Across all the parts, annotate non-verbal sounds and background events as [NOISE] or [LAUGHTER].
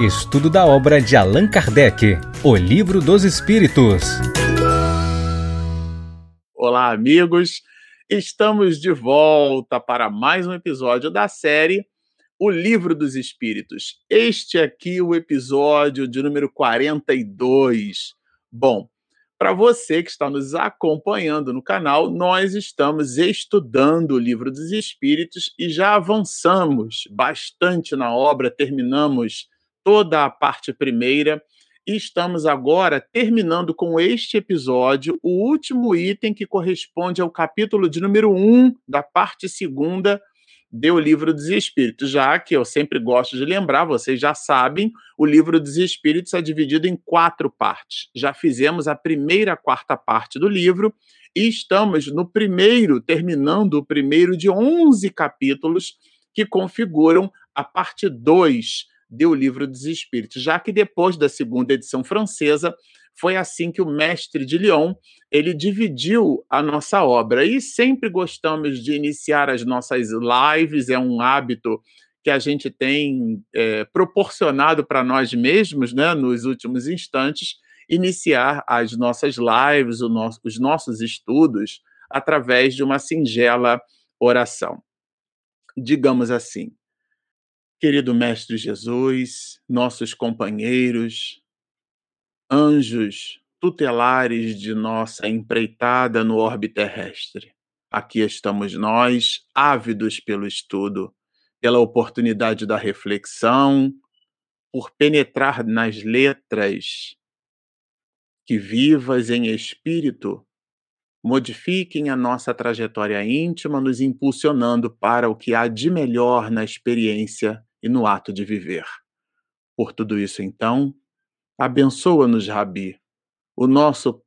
Estudo da obra de Allan Kardec, O Livro dos Espíritos. Olá, amigos. Estamos de volta para mais um episódio da série O Livro dos Espíritos. Este aqui o episódio de número 42. Bom, para você que está nos acompanhando no canal, nós estamos estudando o Livro dos Espíritos e já avançamos bastante na obra, terminamos toda a parte primeira e estamos agora terminando com este episódio o último item que corresponde ao capítulo de número 1 da parte segunda do Livro dos Espíritos, já que eu sempre gosto de lembrar, vocês já sabem, o Livro dos Espíritos é dividido em quatro partes. Já fizemos a primeira quarta parte do livro e estamos no primeiro, terminando o primeiro de 11 capítulos que configuram a parte 2 do Livro dos Espíritos, já que depois da segunda edição francesa foi assim que o mestre de Lyon ele dividiu a nossa obra e sempre gostamos de iniciar as nossas lives é um hábito que a gente tem é, proporcionado para nós mesmos, né, nos últimos instantes, iniciar as nossas lives, nosso, os nossos estudos através de uma singela oração. Digamos assim, querido Mestre Jesus, nossos companheiros, anjos tutelares de nossa empreitada no orbe terrestre. Aqui estamos nós, ávidos pelo estudo, pela oportunidade da reflexão, por penetrar nas letras que vivas em espírito modifiquem a nossa trajetória íntima, nos impulsionando para o que há de melhor na experiência e no ato de viver. Por tudo isso, então, Abençoa-nos, Rabi, o nosso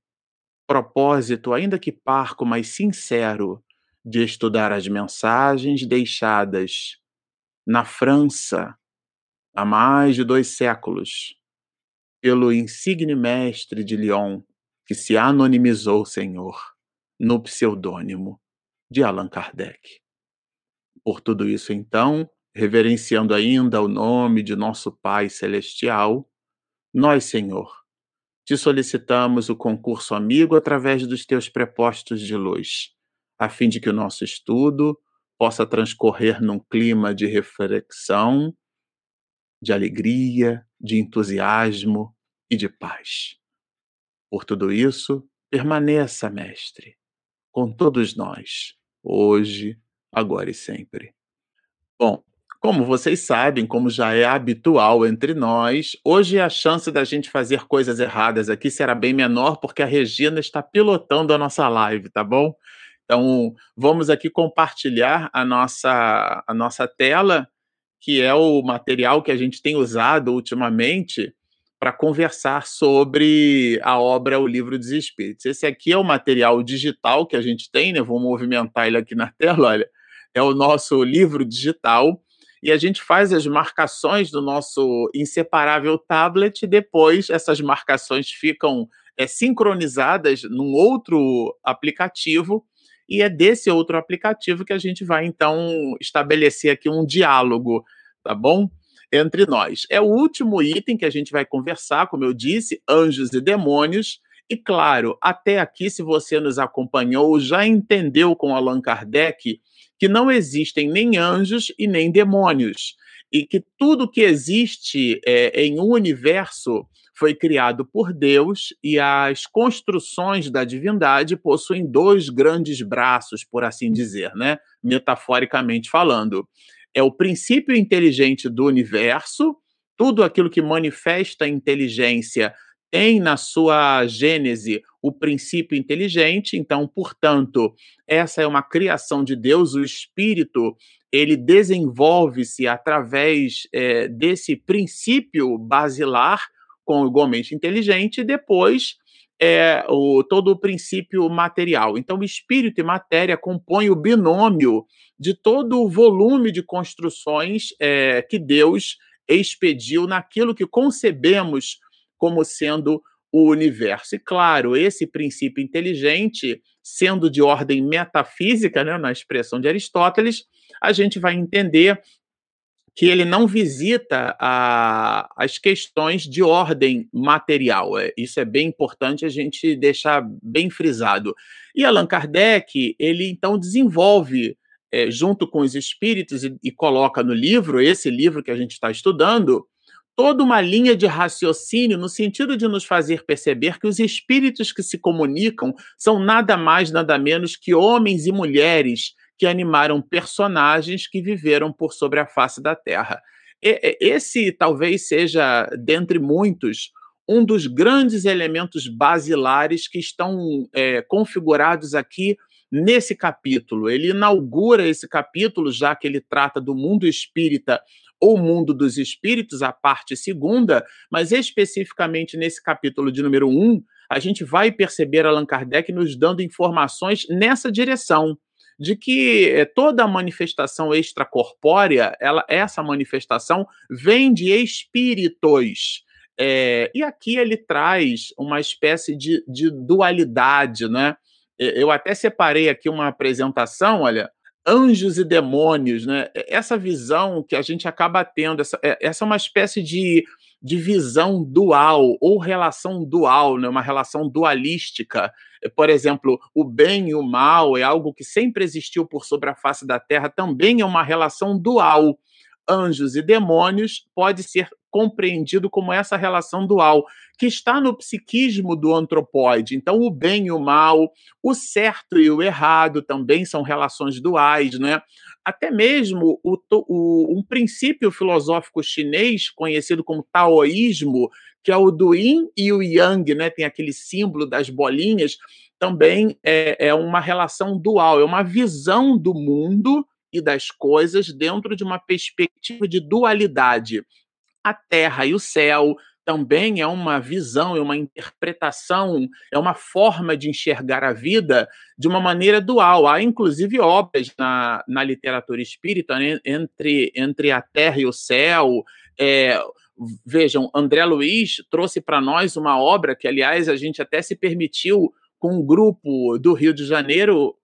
propósito, ainda que parco, mas sincero, de estudar as mensagens deixadas na França há mais de dois séculos pelo insigne mestre de Lyon, que se anonimizou, Senhor, no pseudônimo de Allan Kardec. Por tudo isso, então, reverenciando ainda o nome de nosso Pai Celestial, nós, Senhor, te solicitamos o concurso amigo através dos teus prepostos de luz, a fim de que o nosso estudo possa transcorrer num clima de reflexão, de alegria, de entusiasmo e de paz. Por tudo isso, permaneça, Mestre, com todos nós, hoje, agora e sempre. Bom, como vocês sabem, como já é habitual entre nós, hoje a chance da gente fazer coisas erradas aqui será bem menor, porque a Regina está pilotando a nossa live, tá bom? Então, vamos aqui compartilhar a nossa, a nossa tela, que é o material que a gente tem usado ultimamente para conversar sobre a obra O Livro dos Espíritos. Esse aqui é o material digital que a gente tem, né? Vou movimentar ele aqui na [LAUGHS] tela, olha. É o nosso livro digital e a gente faz as marcações do nosso inseparável tablet, depois essas marcações ficam é, sincronizadas num outro aplicativo, e é desse outro aplicativo que a gente vai então estabelecer aqui um diálogo, tá bom? Entre nós. É o último item que a gente vai conversar, como eu disse, anjos e demônios. E claro, até aqui, se você nos acompanhou, já entendeu com Allan Kardec que não existem nem anjos e nem demônios, e que tudo que existe é, em um universo foi criado por Deus e as construções da divindade possuem dois grandes braços, por assim dizer, né? metaforicamente falando. É o princípio inteligente do universo, tudo aquilo que manifesta inteligência tem na sua gênese o princípio inteligente, então, portanto, essa é uma criação de Deus, o espírito ele desenvolve-se através é, desse princípio basilar, com igualmente inteligente, e depois é, o, todo o princípio material. Então, espírito e matéria compõem o binômio de todo o volume de construções é, que Deus expediu naquilo que concebemos como sendo o universo. E claro, esse princípio inteligente, sendo de ordem metafísica, né, na expressão de Aristóteles, a gente vai entender que ele não visita a, as questões de ordem material. É, isso é bem importante a gente deixar bem frisado. E Allan Kardec, ele então desenvolve, é, junto com os espíritos, e, e coloca no livro, esse livro que a gente está estudando, toda uma linha de raciocínio no sentido de nos fazer perceber que os espíritos que se comunicam são nada mais, nada menos que homens e mulheres que animaram personagens que viveram por sobre a face da Terra. Esse talvez seja, dentre muitos, um dos grandes elementos basilares que estão é, configurados aqui nesse capítulo. Ele inaugura esse capítulo, já que ele trata do mundo espírita ou mundo dos espíritos, a parte segunda, mas especificamente nesse capítulo de número um, a gente vai perceber Allan Kardec nos dando informações nessa direção de que eh, toda manifestação extracorpórea, ela, essa manifestação vem de espíritos. É, e aqui ele traz uma espécie de, de dualidade, né? Eu até separei aqui uma apresentação, olha, anjos e demônios, né? Essa visão que a gente acaba tendo, essa, é, essa é uma espécie de, de visão dual ou relação dual, né? Uma relação dualística por exemplo, o bem e o mal é algo que sempre existiu por sobre a face da Terra, também é uma relação dual. Anjos e demônios pode ser compreendido como essa relação dual, que está no psiquismo do antropóide. Então, o bem e o mal, o certo e o errado também são relações duais, né? Até mesmo o, o, um princípio filosófico chinês, conhecido como taoísmo, que é o do yin e o yang, né? Tem aquele símbolo das bolinhas, também é, é uma relação dual, é uma visão do mundo e das coisas dentro de uma perspectiva de dualidade. A terra e o céu também é uma visão, é uma interpretação, é uma forma de enxergar a vida de uma maneira dual. Há, inclusive, obras na, na literatura espírita né, entre, entre a terra e o céu. É, Vejam, André Luiz trouxe para nós uma obra que, aliás, a gente até se permitiu, com um grupo do Rio de Janeiro,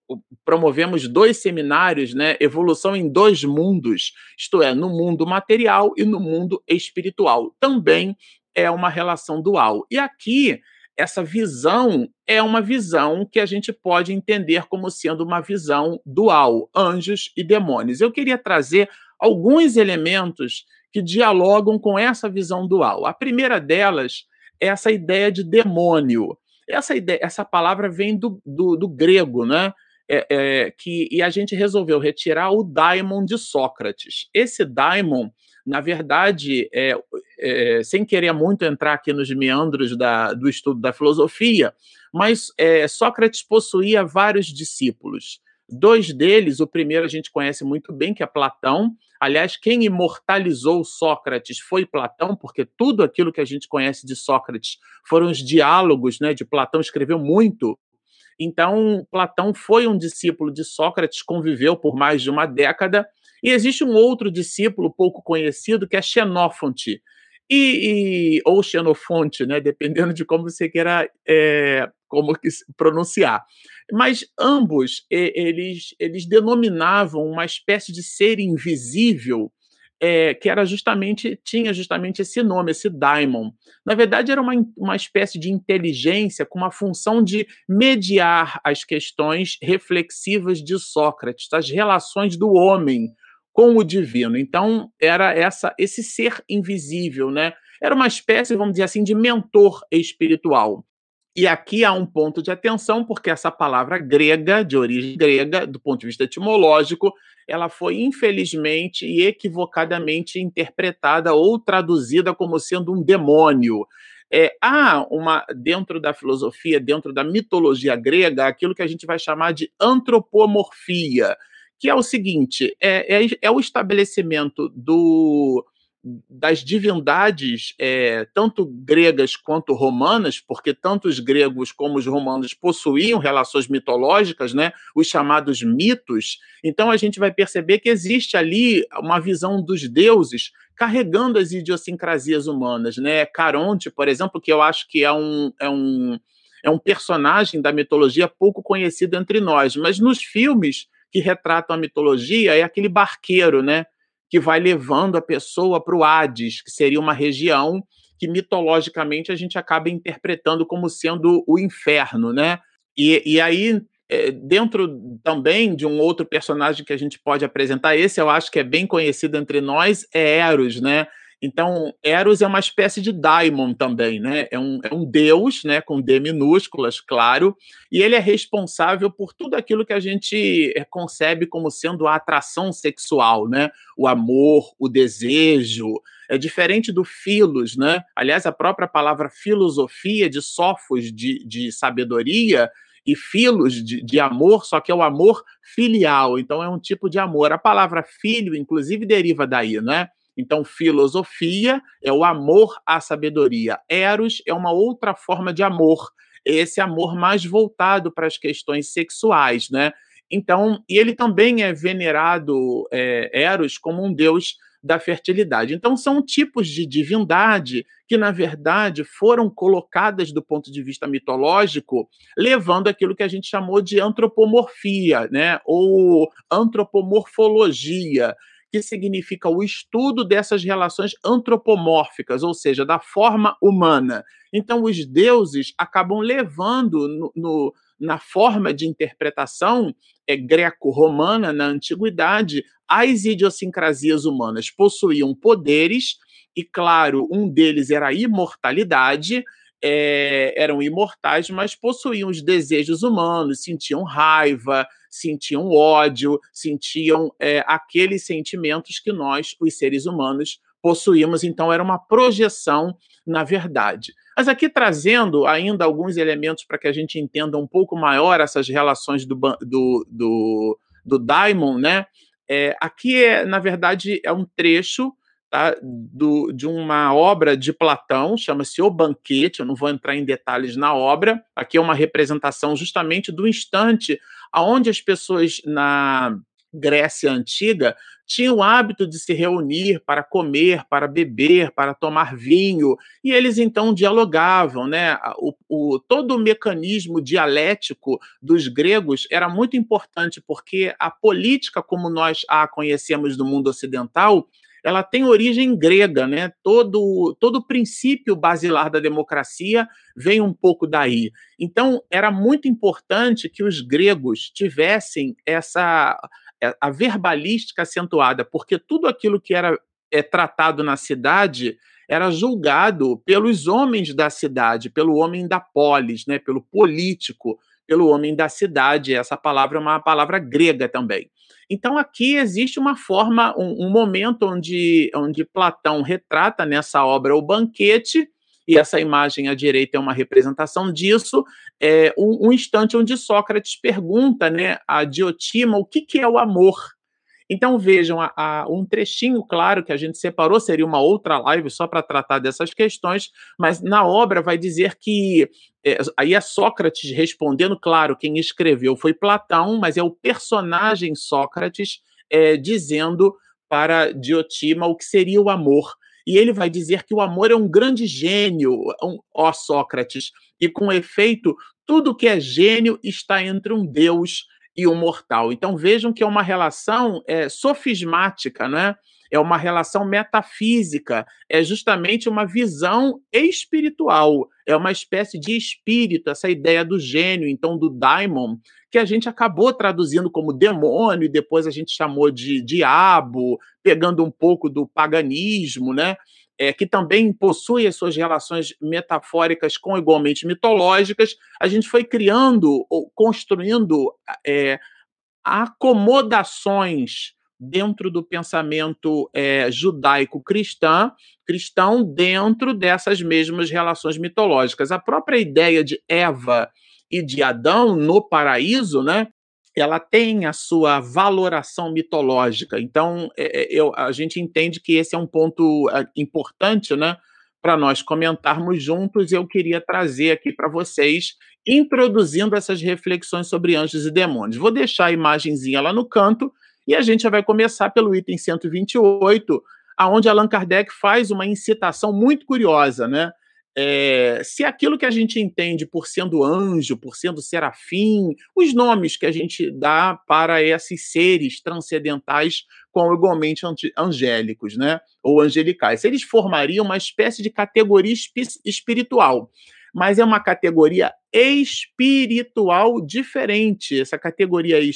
promovemos dois seminários, né? Evolução em dois mundos, isto é, no mundo material e no mundo espiritual. Também é uma relação dual. E aqui, essa visão é uma visão que a gente pode entender como sendo uma visão dual, anjos e demônios. Eu queria trazer alguns elementos que dialogam com essa visão dual. A primeira delas é essa ideia de demônio. Essa, ideia, essa palavra vem do, do, do grego, né? É, é, que, e a gente resolveu retirar o daimon de Sócrates. Esse daimon, na verdade, é, é, sem querer muito entrar aqui nos meandros da, do estudo da filosofia, mas é, Sócrates possuía vários discípulos. Dois deles, o primeiro a gente conhece muito bem, que é Platão. Aliás, quem imortalizou Sócrates foi Platão, porque tudo aquilo que a gente conhece de Sócrates foram os diálogos, né? De Platão escreveu muito. Então, Platão foi um discípulo de Sócrates, conviveu por mais de uma década. E existe um outro discípulo pouco conhecido que é Xenófonte, e, e, ou Xenofonte, né, dependendo de como você queira é, como pronunciar. Mas ambos eles, eles denominavam uma espécie de ser invisível é, que era justamente tinha justamente esse nome, esse daimon. Na verdade, era uma, uma espécie de inteligência com uma função de mediar as questões reflexivas de Sócrates, as relações do homem com o divino. Então, era essa esse ser invisível, né? Era uma espécie, vamos dizer assim, de mentor espiritual. E aqui há um ponto de atenção, porque essa palavra grega, de origem grega, do ponto de vista etimológico, ela foi infelizmente e equivocadamente interpretada ou traduzida como sendo um demônio. É, há uma, dentro da filosofia, dentro da mitologia grega, aquilo que a gente vai chamar de antropomorfia, que é o seguinte: é, é, é o estabelecimento do, das divindades, é, tanto gregas quanto romanas, porque tanto os gregos como os romanos possuíam relações mitológicas, né, os chamados mitos. Então a gente vai perceber que existe ali uma visão dos deuses carregando as idiosincrasias humanas, né? Caronte, por exemplo, que eu acho que é um, é um é um personagem da mitologia pouco conhecido entre nós, mas nos filmes que retratam a mitologia é aquele barqueiro, né? Que vai levando a pessoa para o Hades, que seria uma região que mitologicamente a gente acaba interpretando como sendo o inferno, né? E, e aí, é, dentro também de um outro personagem que a gente pode apresentar, esse eu acho que é bem conhecido entre nós, é Eros, né? Então, Eros é uma espécie de daimon também, né? É um, é um deus, né? Com D minúsculas, claro, e ele é responsável por tudo aquilo que a gente é, concebe como sendo a atração sexual, né? O amor, o desejo. É diferente do filos, né? Aliás, a própria palavra filosofia de sofos de, de sabedoria e filos de, de, amor, só que é o amor filial, então é um tipo de amor. A palavra filho, inclusive, deriva daí, né? Então, filosofia é o amor à sabedoria. Eros é uma outra forma de amor, esse amor mais voltado para as questões sexuais, né? Então, e ele também é venerado, é, Eros, como um deus da fertilidade. Então, são tipos de divindade que, na verdade, foram colocadas do ponto de vista mitológico, levando aquilo que a gente chamou de antropomorfia, né? ou antropomorfologia, que significa o estudo dessas relações antropomórficas, ou seja, da forma humana. Então, os deuses acabam levando no, no na forma de interpretação é, greco-romana na antiguidade as idiosincrasias humanas possuíam poderes e, claro, um deles era a imortalidade, é, eram imortais, mas possuíam os desejos humanos, sentiam raiva, sentiam ódio, sentiam é, aqueles sentimentos que nós, os seres humanos, possuímos. Então, era uma projeção na verdade. Mas aqui trazendo ainda alguns elementos para que a gente entenda um pouco maior essas relações do, do, do, do Daimon, né? É, aqui, é, na verdade, é um trecho tá, do, de uma obra de Platão, chama-se O Banquete, eu não vou entrar em detalhes na obra, aqui é uma representação justamente do instante onde as pessoas na Grécia Antiga tinham o hábito de se reunir para comer, para beber, para tomar vinho, e eles então dialogavam, né? O, o, todo o mecanismo dialético dos gregos era muito importante, porque a política, como nós a conhecemos no mundo ocidental, ela tem origem grega, né? Todo todo o princípio basilar da democracia vem um pouco daí. Então, era muito importante que os gregos tivessem essa a verbalística acentuada, porque tudo aquilo que era é, tratado na cidade era julgado pelos homens da cidade, pelo homem da polis, né, pelo político, pelo homem da cidade. Essa palavra é uma palavra grega também. Então aqui existe uma forma, um, um momento onde, onde Platão retrata nessa obra o banquete, e essa imagem à direita é uma representação disso, é um, um instante onde Sócrates pergunta né, a Diotima o que, que é o amor. Então vejam, a, a, um trechinho claro que a gente separou, seria uma outra live só para tratar dessas questões, mas na obra vai dizer que. É, aí é Sócrates respondendo, claro, quem escreveu foi Platão, mas é o personagem Sócrates é, dizendo para Diotima o que seria o amor. E ele vai dizer que o amor é um grande gênio, um, ó Sócrates, e com efeito, tudo que é gênio está entre um Deus e um mortal. Então vejam que é uma relação é, sofismática, não é? é uma relação metafísica, é justamente uma visão espiritual, é uma espécie de espírito, essa ideia do gênio, então do daimon, que a gente acabou traduzindo como demônio e depois a gente chamou de diabo, pegando um pouco do paganismo, né? É, que também possui as suas relações metafóricas com igualmente mitológicas, a gente foi criando ou construindo é, acomodações dentro do pensamento é, judaico-cristão, cristão dentro dessas mesmas relações mitológicas. A própria ideia de Eva e de Adão no paraíso, né? Ela tem a sua valoração mitológica. Então, é, eu, a gente entende que esse é um ponto importante, né? Para nós comentarmos juntos, eu queria trazer aqui para vocês, introduzindo essas reflexões sobre anjos e demônios. Vou deixar a imagenzinha lá no canto e a gente vai começar pelo item 128, aonde Allan Kardec faz uma incitação muito curiosa, né? É, se aquilo que a gente entende por sendo anjo, por sendo serafim, os nomes que a gente dá para esses seres transcendentais com igualmente angélicos, né? Ou angelicais, eles formariam uma espécie de categoria espiritual mas é uma categoria espiritual diferente. Essa categoria eh,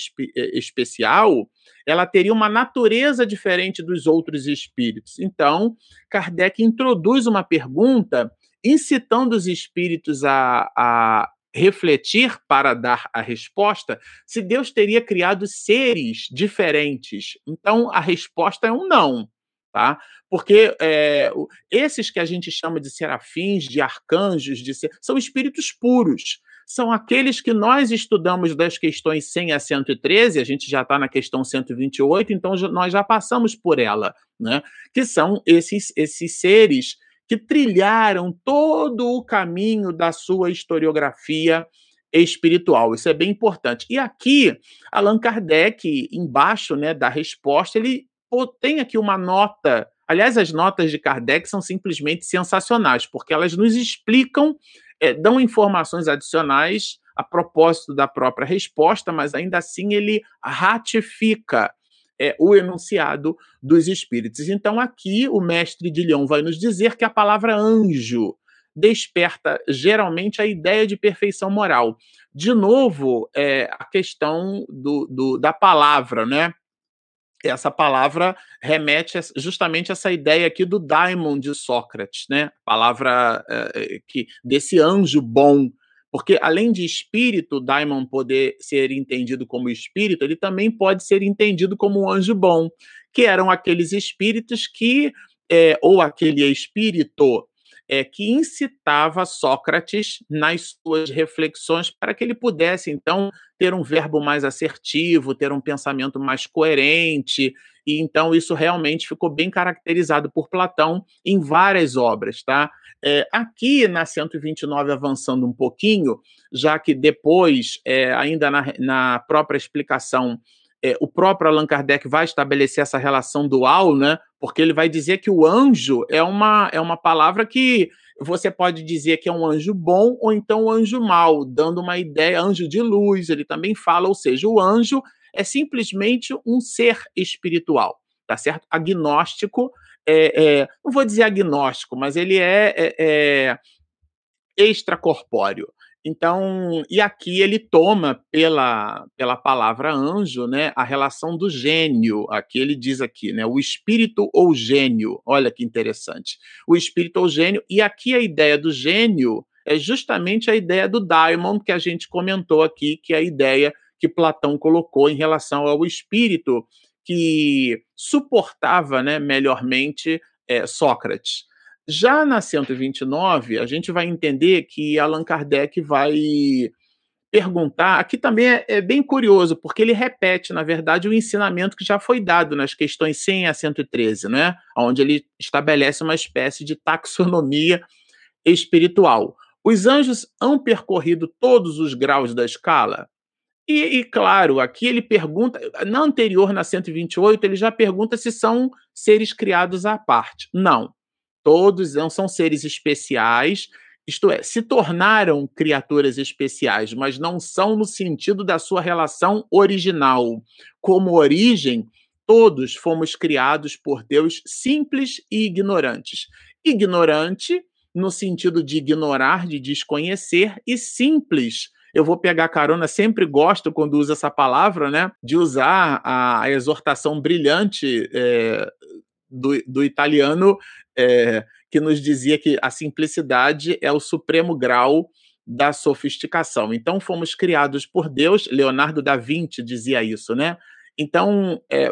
especial, ela teria uma natureza diferente dos outros espíritos. Então, Kardec introduz uma pergunta incitando os espíritos a, a refletir para dar a resposta se Deus teria criado seres diferentes. Então, a resposta é um não tá? Porque é, esses que a gente chama de serafins, de arcanjos, de ser, são espíritos puros. São aqueles que nós estudamos das questões 100 a 113, a gente já está na questão 128, então nós já passamos por ela, né? Que são esses, esses seres que trilharam todo o caminho da sua historiografia espiritual. Isso é bem importante. E aqui, Allan Kardec, embaixo né, da resposta, ele tem aqui uma nota. Aliás, as notas de Kardec são simplesmente sensacionais, porque elas nos explicam, é, dão informações adicionais a propósito da própria resposta, mas ainda assim ele ratifica é, o enunciado dos espíritos. Então, aqui o mestre de Leão vai nos dizer que a palavra anjo desperta geralmente a ideia de perfeição moral. De novo, é, a questão do, do, da palavra, né? essa palavra remete justamente a essa ideia aqui do daimon de Sócrates, né? Palavra é, que desse anjo bom, porque além de espírito, daimon poder ser entendido como espírito, ele também pode ser entendido como um anjo bom, que eram aqueles espíritos que é, ou aquele espírito é, que incitava Sócrates nas suas reflexões para que ele pudesse, então, ter um verbo mais assertivo, ter um pensamento mais coerente. E então isso realmente ficou bem caracterizado por Platão em várias obras, tá? É, aqui na 129, avançando um pouquinho, já que depois, é, ainda na, na própria explicação é, o próprio Allan Kardec vai estabelecer essa relação dual, né? Porque ele vai dizer que o anjo é uma, é uma palavra que você pode dizer que é um anjo bom ou então um anjo mau, dando uma ideia, anjo de luz, ele também fala, ou seja, o anjo é simplesmente um ser espiritual, tá certo? Agnóstico, é, é, não vou dizer agnóstico, mas ele é, é, é extracorpóreo. Então, e aqui ele toma pela, pela palavra anjo, né, a relação do gênio. Aqui ele diz aqui, né, o espírito ou gênio. Olha que interessante. O espírito ou gênio, e aqui a ideia do gênio é justamente a ideia do daimon que a gente comentou aqui, que é a ideia que Platão colocou em relação ao espírito que suportava, né, melhormente é, Sócrates. Já na 129, a gente vai entender que Allan Kardec vai perguntar. Aqui também é, é, bem curioso, porque ele repete, na verdade, o ensinamento que já foi dado nas questões 100 a 113, né? onde ele estabelece uma espécie de taxonomia espiritual. Os anjos hão percorrido todos os graus da escala? E, e, claro, aqui ele pergunta, na anterior, na 128, ele já pergunta se são seres criados à parte. Não. Todos não são seres especiais, isto é, se tornaram criaturas especiais, mas não são no sentido da sua relação original. Como origem, todos fomos criados por Deus simples e ignorantes. Ignorante no sentido de ignorar, de desconhecer, e simples. Eu vou pegar carona, sempre gosto quando uso essa palavra, né? De usar a, a exortação brilhante é, do, do italiano é, que nos dizia que a simplicidade é o supremo grau da sofisticação. Então, fomos criados por Deus, Leonardo da Vinci dizia isso, né? Então, é,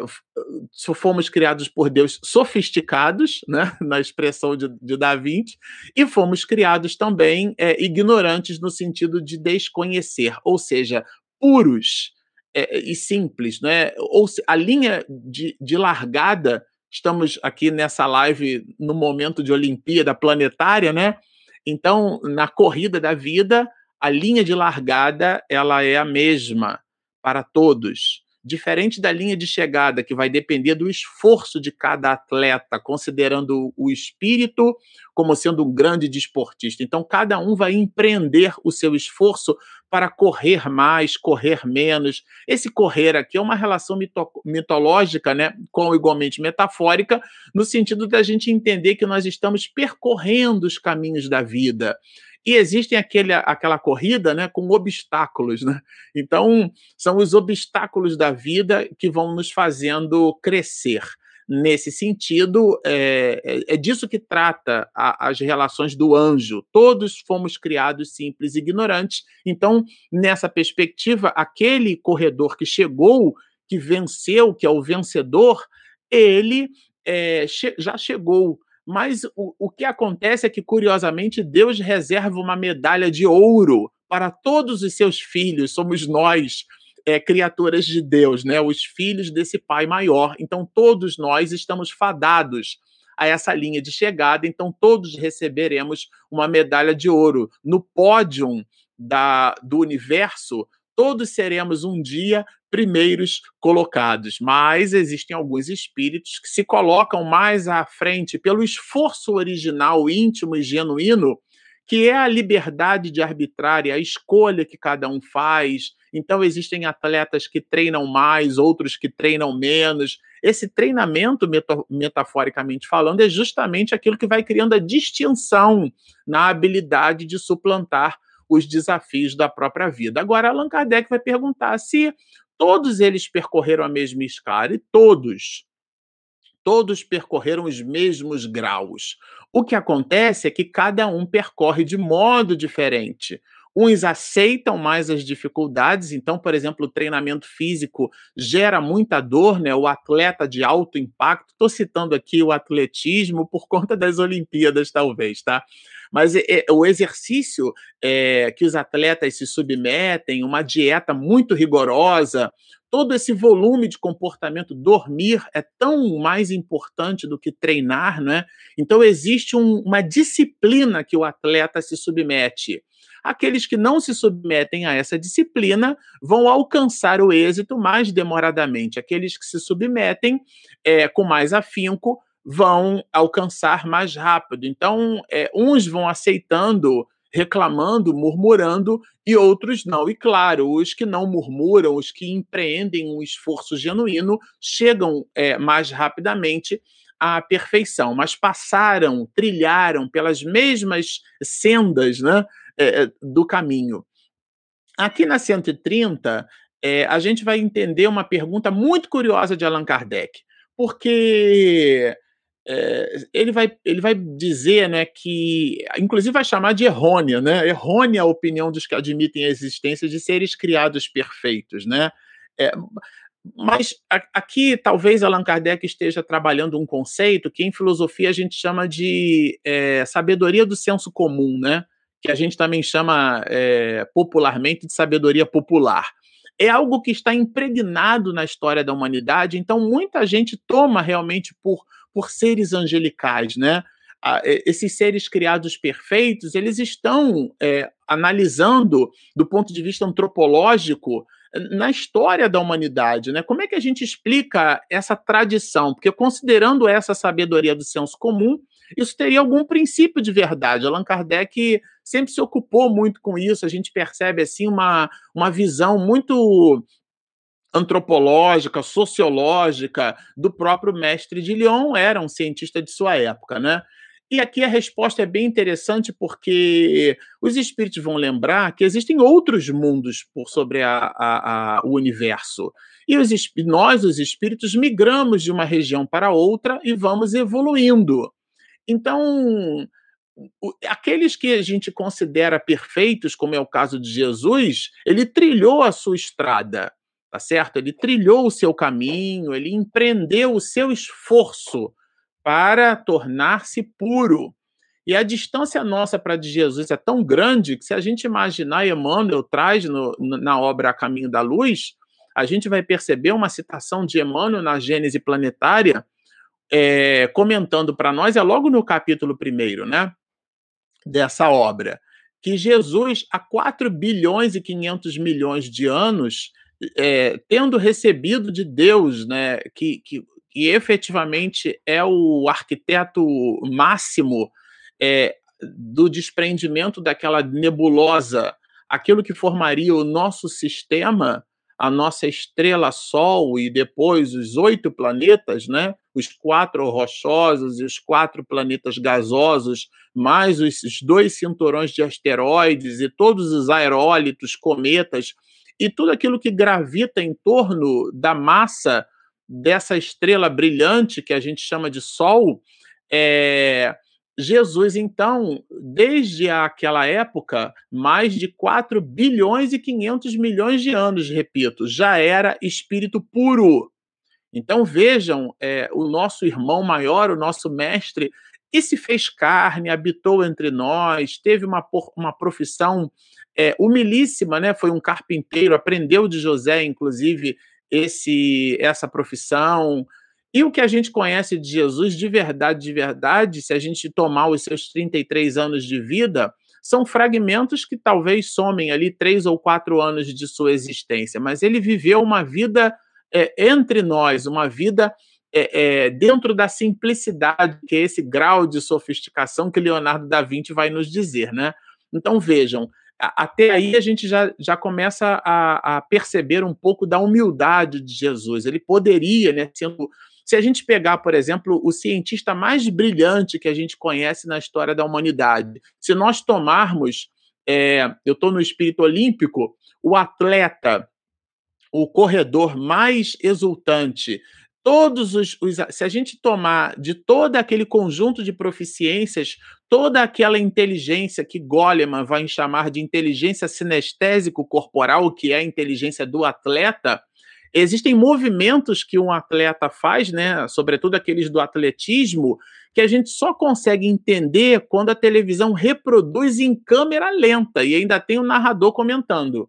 fomos criados por Deus sofisticados, [LAUGHS] né, na expressão de, de Da Vinci, e fomos criados também é, ignorantes no sentido de desconhecer, ou seja, puros é, e simples. Né? Ou se, a linha de, de largada Estamos aqui nessa live no momento de Olimpíada planetária, né? Então, na corrida da vida, a linha de largada ela é a mesma para todos. Diferente da linha de chegada, que vai depender do esforço de cada atleta, considerando o espírito como sendo um grande desportista. Então, cada um vai empreender o seu esforço para correr mais, correr menos. Esse correr aqui é uma relação mito mitológica, né, com igualmente metafórica, no sentido da gente entender que nós estamos percorrendo os caminhos da vida. E existem aquele, aquela corrida né, com obstáculos. Né? Então, são os obstáculos da vida que vão nos fazendo crescer. Nesse sentido, é, é, é disso que trata a, as relações do anjo. Todos fomos criados simples e ignorantes. Então, nessa perspectiva, aquele corredor que chegou, que venceu, que é o vencedor, ele é, che já chegou mas o, o que acontece é que, curiosamente, Deus reserva uma medalha de ouro para todos os seus filhos, somos nós, é, criaturas de Deus, né? os filhos desse Pai maior. Então, todos nós estamos fadados a essa linha de chegada, então todos receberemos uma medalha de ouro. No pódio da, do universo, todos seremos um dia primeiros colocados, mas existem alguns espíritos que se colocam mais à frente pelo esforço original, íntimo e genuíno, que é a liberdade de arbitrar e a escolha que cada um faz. Então, existem atletas que treinam mais, outros que treinam menos. Esse treinamento, metaforicamente falando, é justamente aquilo que vai criando a distinção na habilidade de suplantar os desafios da própria vida. Agora, Allan Kardec vai perguntar se todos eles percorreram a mesma escala, e todos, todos percorreram os mesmos graus. O que acontece é que cada um percorre de modo diferente. Uns aceitam mais as dificuldades, então, por exemplo, o treinamento físico gera muita dor, né? O atleta de alto impacto, estou citando aqui o atletismo por conta das Olimpíadas, talvez, tá? Mas é, o exercício é, que os atletas se submetem, uma dieta muito rigorosa, todo esse volume de comportamento, dormir é tão mais importante do que treinar, né? Então existe um, uma disciplina que o atleta se submete. Aqueles que não se submetem a essa disciplina vão alcançar o êxito mais demoradamente. Aqueles que se submetem é, com mais afinco vão alcançar mais rápido. Então, é, uns vão aceitando, reclamando, murmurando, e outros não. E claro, os que não murmuram, os que empreendem um esforço genuíno, chegam é, mais rapidamente à perfeição, mas passaram, trilharam pelas mesmas sendas né, é, do caminho. Aqui na 130, é, a gente vai entender uma pergunta muito curiosa de Allan Kardec, porque é, ele, vai, ele vai dizer né, que, inclusive, vai chamar de errônea, né? Errônea a opinião dos que admitem a existência de seres criados perfeitos, né? É, mas aqui talvez Allan Kardec esteja trabalhando um conceito que em filosofia a gente chama de é, sabedoria do senso comum, né? Que a gente também chama é, popularmente de sabedoria popular. É algo que está impregnado na história da humanidade, então muita gente toma realmente por por seres angelicais, né? esses seres criados perfeitos, eles estão é, analisando do ponto de vista antropológico na história da humanidade, né? Como é que a gente explica essa tradição? Porque considerando essa sabedoria do senso comum, isso teria algum princípio de verdade. Allan Kardec sempre se ocupou muito com isso. A gente percebe assim uma, uma visão muito antropológica, sociológica do próprio mestre de Lyon, era um cientista de sua época, né? E aqui a resposta é bem interessante porque os espíritos vão lembrar que existem outros mundos por sobre a, a, a, o universo. E os, nós, os espíritos, migramos de uma região para outra e vamos evoluindo. Então, aqueles que a gente considera perfeitos, como é o caso de Jesus, ele trilhou a sua estrada tá certo? Ele trilhou o seu caminho, ele empreendeu o seu esforço para tornar-se puro. E a distância nossa para de Jesus é tão grande que, se a gente imaginar, Emmanuel traz no, na obra A Caminho da Luz, a gente vai perceber uma citação de Emmanuel na Gênese Planetária, é, comentando para nós, é logo no capítulo primeiro, né, dessa obra, que Jesus, há 4 bilhões e 500 milhões de anos, é, tendo recebido de Deus, né, que, que, que efetivamente é o arquiteto máximo é, do desprendimento daquela nebulosa, aquilo que formaria o nosso sistema, a nossa estrela Sol e depois os oito planetas, né? Os quatro rochosos e os quatro planetas gasosos, mais os dois cinturões de asteroides e todos os aerólitos, cometas e tudo aquilo que gravita em torno da massa dessa estrela brilhante que a gente chama de Sol, é, Jesus, então, desde aquela época, mais de 4 bilhões e 500 milhões de anos, repito, já era espírito puro. Então vejam, é, o nosso irmão maior, o nosso mestre, e se fez carne, habitou entre nós, teve uma, uma profissão é, humilíssima, né? Foi um carpinteiro, aprendeu de José, inclusive, esse essa profissão. E o que a gente conhece de Jesus de verdade, de verdade, se a gente tomar os seus 33 anos de vida, são fragmentos que talvez somem ali três ou quatro anos de sua existência, mas ele viveu uma vida é, entre nós, uma vida é, é, dentro da simplicidade, que é esse grau de sofisticação que Leonardo da Vinci vai nos dizer, né? Então vejam, até aí a gente já, já começa a, a, perceber um pouco da humildade de Jesus. Ele poderia, né, sendo. Se a gente pegar, por exemplo, o cientista mais brilhante que a gente conhece na história da humanidade, se nós tomarmos, é, eu estou no espírito olímpico, o atleta, o corredor mais exultante, todos os, os, se a gente tomar de todo aquele conjunto de proficiências, toda aquela inteligência que Goleman vai chamar de inteligência sinestésico corporal, que é a inteligência do atleta, existem movimentos que um atleta faz, né, sobretudo aqueles do atletismo, que a gente só consegue entender quando a televisão reproduz em câmera lenta e ainda tem o narrador comentando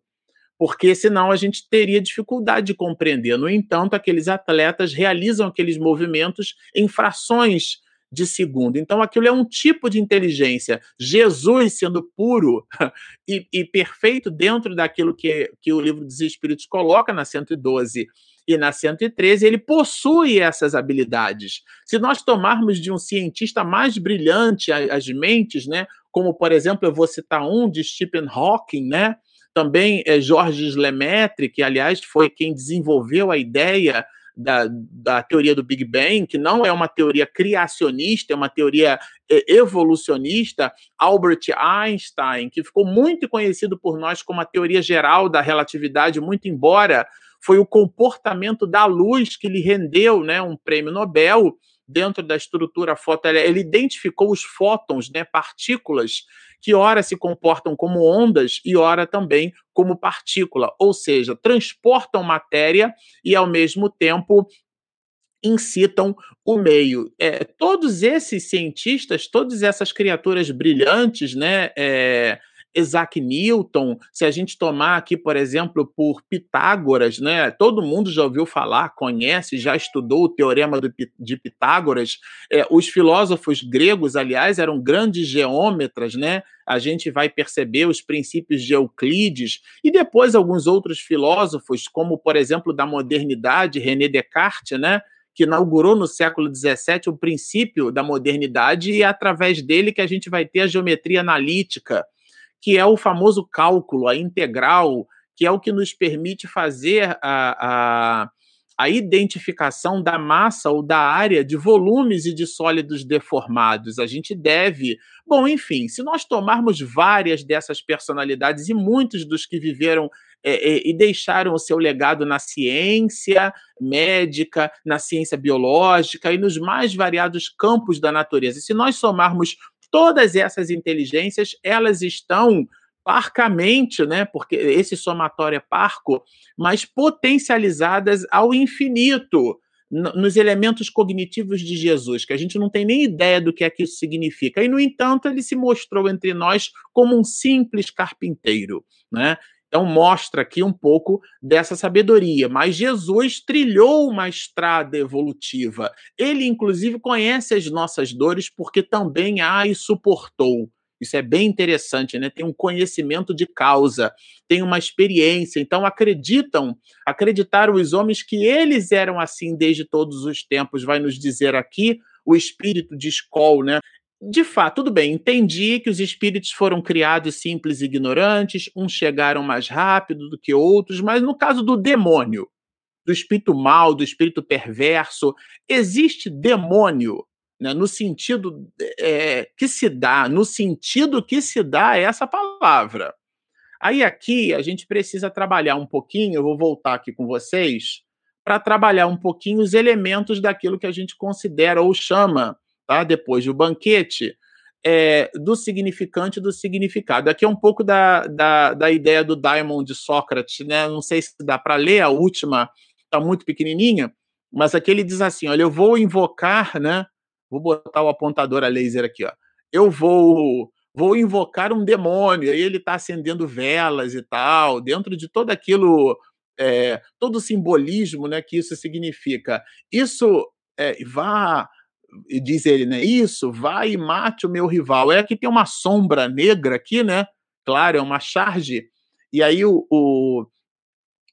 porque senão a gente teria dificuldade de compreender. No entanto, aqueles atletas realizam aqueles movimentos em frações de segundo. Então, aquilo é um tipo de inteligência. Jesus, sendo puro [LAUGHS] e, e perfeito dentro daquilo que, que o livro dos Espíritos coloca na 112 e na 113, ele possui essas habilidades. Se nós tomarmos de um cientista mais brilhante as mentes, né, como, por exemplo, eu vou citar um de Stephen Hawking, né, também é Georges Lemaitre, que, aliás, foi quem desenvolveu a ideia da, da, teoria do Big Bang, que não é uma teoria criacionista, é uma teoria é, evolucionista, Albert Einstein, que ficou muito conhecido por nós como a teoria geral da relatividade, muito embora foi o comportamento da luz que lhe rendeu né, um prêmio Nobel dentro da estrutura fotoelétrica. Ele identificou os fótons, né, partículas que ora se comportam como ondas e ora também como partícula, ou seja, transportam matéria e ao mesmo tempo incitam o meio. É, todos esses cientistas, todas essas criaturas brilhantes, né, é, Isaac Newton, se a gente tomar aqui, por exemplo, por Pitágoras, né? Todo mundo já ouviu falar, conhece, já estudou o teorema de Pitágoras. É, os filósofos gregos, aliás, eram grandes geômetras, né? A gente vai perceber os princípios de Euclides e depois alguns outros filósofos, como por exemplo da modernidade, René Descartes, né? que inaugurou no século XVII o princípio da modernidade e é através dele que a gente vai ter a geometria analítica, que é o famoso cálculo, a integral, que é o que nos permite fazer a, a, a identificação da massa ou da área de volumes e de sólidos deformados. A gente deve. Bom, enfim, se nós tomarmos várias dessas personalidades e muitos dos que viveram é, é, e deixaram o seu legado na ciência médica, na ciência biológica e nos mais variados campos da natureza. Se nós somarmos todas essas inteligências, elas estão parcamente, né, porque esse somatório é parco, mas potencializadas ao infinito nos elementos cognitivos de Jesus, que a gente não tem nem ideia do que é que isso significa. E, no entanto, ele se mostrou entre nós como um simples carpinteiro, né? Então, mostra aqui um pouco dessa sabedoria. Mas Jesus trilhou uma estrada evolutiva. Ele, inclusive, conhece as nossas dores porque também a e suportou. Isso é bem interessante, né? Tem um conhecimento de causa, tem uma experiência. Então acreditam, acreditaram os homens que eles eram assim desde todos os tempos, vai nos dizer aqui o espírito de Skoll, né? De fato, tudo bem, entendi que os espíritos foram criados simples e ignorantes, uns chegaram mais rápido do que outros, mas no caso do demônio, do espírito mal, do espírito perverso, existe demônio né, no sentido é, que se dá, no sentido que se dá essa palavra. Aí aqui a gente precisa trabalhar um pouquinho, eu vou voltar aqui com vocês, para trabalhar um pouquinho os elementos daquilo que a gente considera ou chama, tá, depois do banquete, é, do significante do significado. Aqui é um pouco da, da, da ideia do Daimon de Sócrates, né? Não sei se dá para ler, a última está muito pequenininha, mas aqui ele diz assim: olha, eu vou invocar, né? Vou botar o apontador a laser aqui, ó. Eu vou vou invocar um demônio. Aí ele está acendendo velas e tal, dentro de todo aquilo, é, todo o simbolismo, né, que isso significa. Isso é, vá, diz ele, né? Isso, vá e mate o meu rival. É que tem uma sombra negra aqui, né? Claro, é uma charge. E aí o, o,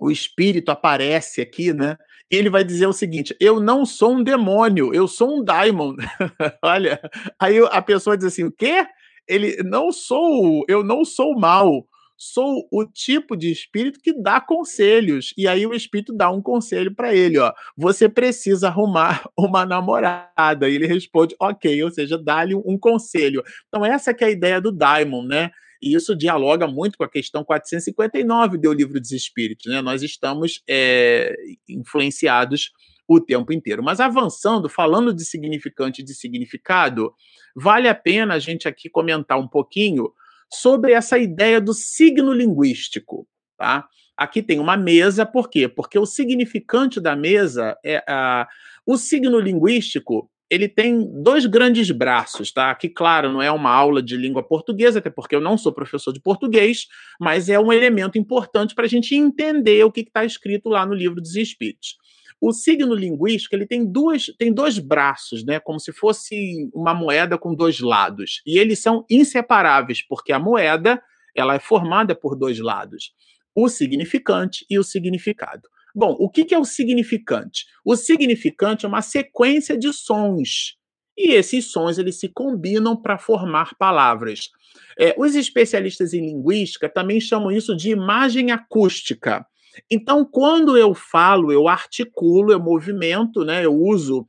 o espírito aparece aqui, né? E ele vai dizer o seguinte: eu não sou um demônio, eu sou um daimon. [LAUGHS] Olha, aí a pessoa diz assim: o quê? Ele não sou, eu não sou mal, sou o tipo de espírito que dá conselhos. E aí o espírito dá um conselho para ele, ó. Você precisa arrumar [LAUGHS] uma namorada. E ele responde, ok, ou seja, dá-lhe um conselho. Então essa que é a ideia do daimon, né? E isso dialoga muito com a questão 459 do Livro dos Espíritos. Né? Nós estamos é, influenciados o tempo inteiro. Mas avançando, falando de significante e de significado, vale a pena a gente aqui comentar um pouquinho sobre essa ideia do signo linguístico. Tá? Aqui tem uma mesa, por quê? Porque o significante da mesa é a, o signo linguístico ele tem dois grandes braços, tá? Que, claro, não é uma aula de língua portuguesa, até porque eu não sou professor de português, mas é um elemento importante para a gente entender o que está escrito lá no livro dos Espíritos. O signo linguístico ele tem, duas, tem dois braços, né? Como se fosse uma moeda com dois lados. E eles são inseparáveis, porque a moeda ela é formada por dois lados: o significante e o significado. Bom, o que, é o significante? O significante é uma sequência de sons. E esses sons eles se combinam para formar palavras. É, os especialistas em linguística também chamam isso de imagem acústica. Então, quando eu falo, eu articulo, eu movimento, né, eu uso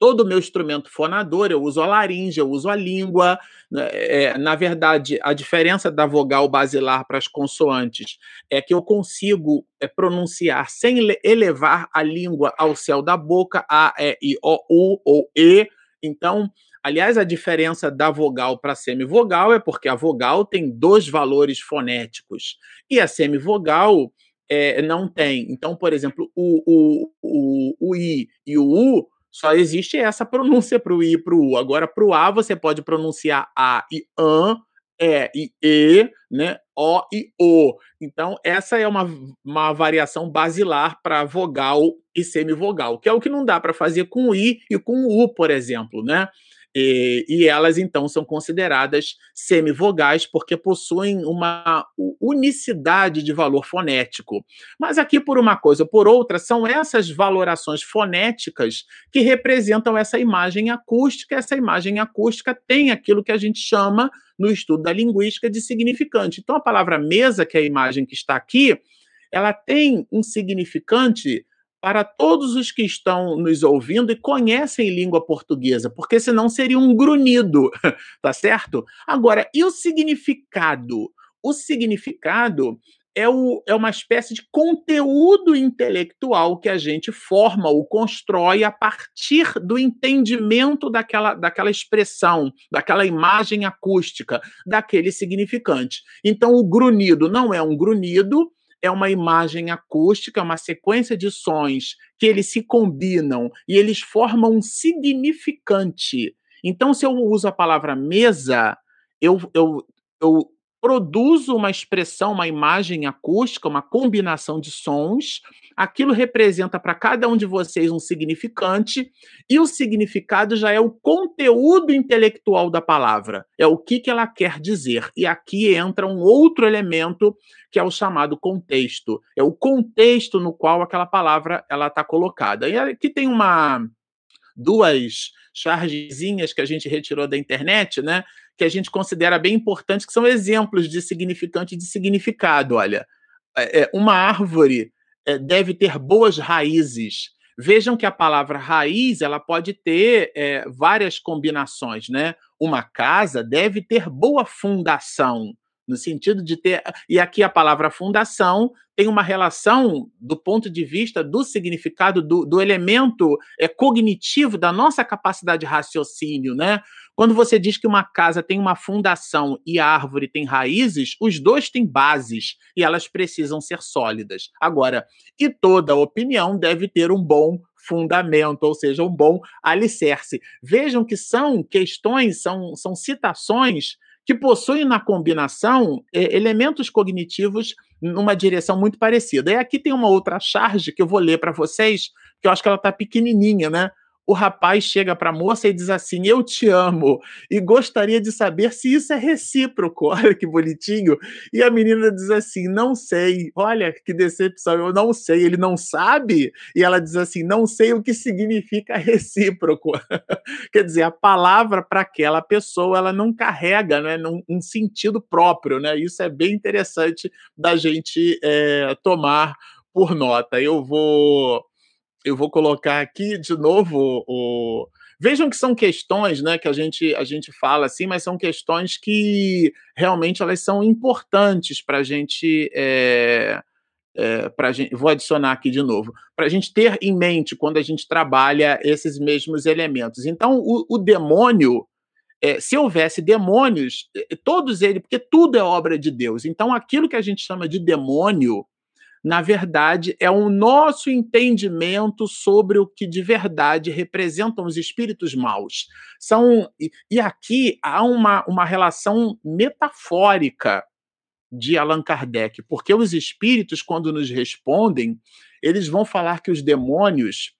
todo o meu instrumento fonador, eu uso a laringe, eu uso a língua. Né, é, na verdade, a diferença da vogal basilar para as consoantes é que eu consigo é, pronunciar sem elevar a língua ao céu da boca, A, E, I, O, U ou E. Então, aliás, a diferença da vogal para a semivogal é porque a vogal tem dois valores fonéticos e a semivogal é, não tem. Então, por exemplo, o, o, o, o I e o U só existe essa pronúncia para o I e para o U. Agora, para o A, você pode pronunciar A e AN, E e E, né? O e O. Então, essa é uma, uma variação basilar para vogal e semivogal, que é o que não dá para fazer com o I e com o U, por exemplo, né? E, e, elas então são consideradas semivogais porque possuem uma unicidade de valor fonético. Mas aqui, por uma coisa ou por outra, são essas valorações fonéticas que representam essa imagem acústica. Essa imagem acústica tem aquilo que a gente chama, no estudo da linguística, de significante. Então, a palavra mesa, que é a imagem que está aqui, ela tem um significante para todos os que estão nos ouvindo e conhecem língua portuguesa, porque senão seria um grunhido, [LAUGHS] tá certo? Agora, e o significado? O significado é, o, é uma espécie de conteúdo intelectual que a gente forma ou constrói a partir do entendimento daquela, daquela expressão, daquela imagem acústica, daquele significante. Então, o grunhido não é um grunhido, é uma imagem acústica, uma sequência de sons que eles se combinam e eles formam um significante. Então, se eu uso a palavra mesa, eu, eu, eu produzo uma expressão, uma imagem acústica, uma combinação de sons. Aquilo representa para cada um de vocês um significante, e o significado já é o conteúdo intelectual da palavra, é o que, que ela quer dizer. E aqui entra um outro elemento que é o chamado contexto. É o contexto no qual aquela palavra ela está colocada. E aqui tem uma duas chargezinhas que a gente retirou da internet, né? Que a gente considera bem importantes, que são exemplos de significante e de significado. Olha, é, é, uma árvore é, deve ter boas raízes. Vejam que a palavra raiz ela pode ter é, várias combinações, né? Uma casa deve ter boa fundação no sentido de ter. E aqui a palavra fundação tem uma relação do ponto de vista do significado do, do elemento é, cognitivo da nossa capacidade de raciocínio, né? Quando você diz que uma casa tem uma fundação e a árvore tem raízes, os dois têm bases e elas precisam ser sólidas. Agora, e toda opinião deve ter um bom fundamento, ou seja, um bom alicerce. Vejam que são questões, são, são citações que possuem na combinação é, elementos cognitivos numa direção muito parecida. E aqui tem uma outra charge que eu vou ler para vocês, que eu acho que ela está pequenininha, né? O rapaz chega para a moça e diz assim: Eu te amo e gostaria de saber se isso é recíproco. [LAUGHS] Olha que bonitinho. E a menina diz assim: Não sei. Olha que decepção, eu não sei. Ele não sabe? E ela diz assim: Não sei o que significa recíproco. [LAUGHS] Quer dizer, a palavra para aquela pessoa ela não carrega né, um sentido próprio. Né? Isso é bem interessante da gente é, tomar por nota. Eu vou eu vou colocar aqui de novo o. Vejam que são questões, né, que a gente a gente fala assim, mas são questões que realmente elas são importantes para a gente. É, é, pra gente, vou adicionar aqui de novo, para a gente ter em mente quando a gente trabalha esses mesmos elementos. Então, o, o demônio, é, se houvesse demônios, todos eles, porque tudo é obra de Deus. Então, aquilo que a gente chama de demônio, na verdade, é o nosso entendimento sobre o que de verdade representam os espíritos maus. São, e, aqui há uma, uma relação metafórica de Allan Kardec, porque os espíritos, quando nos respondem, eles vão falar que os demônios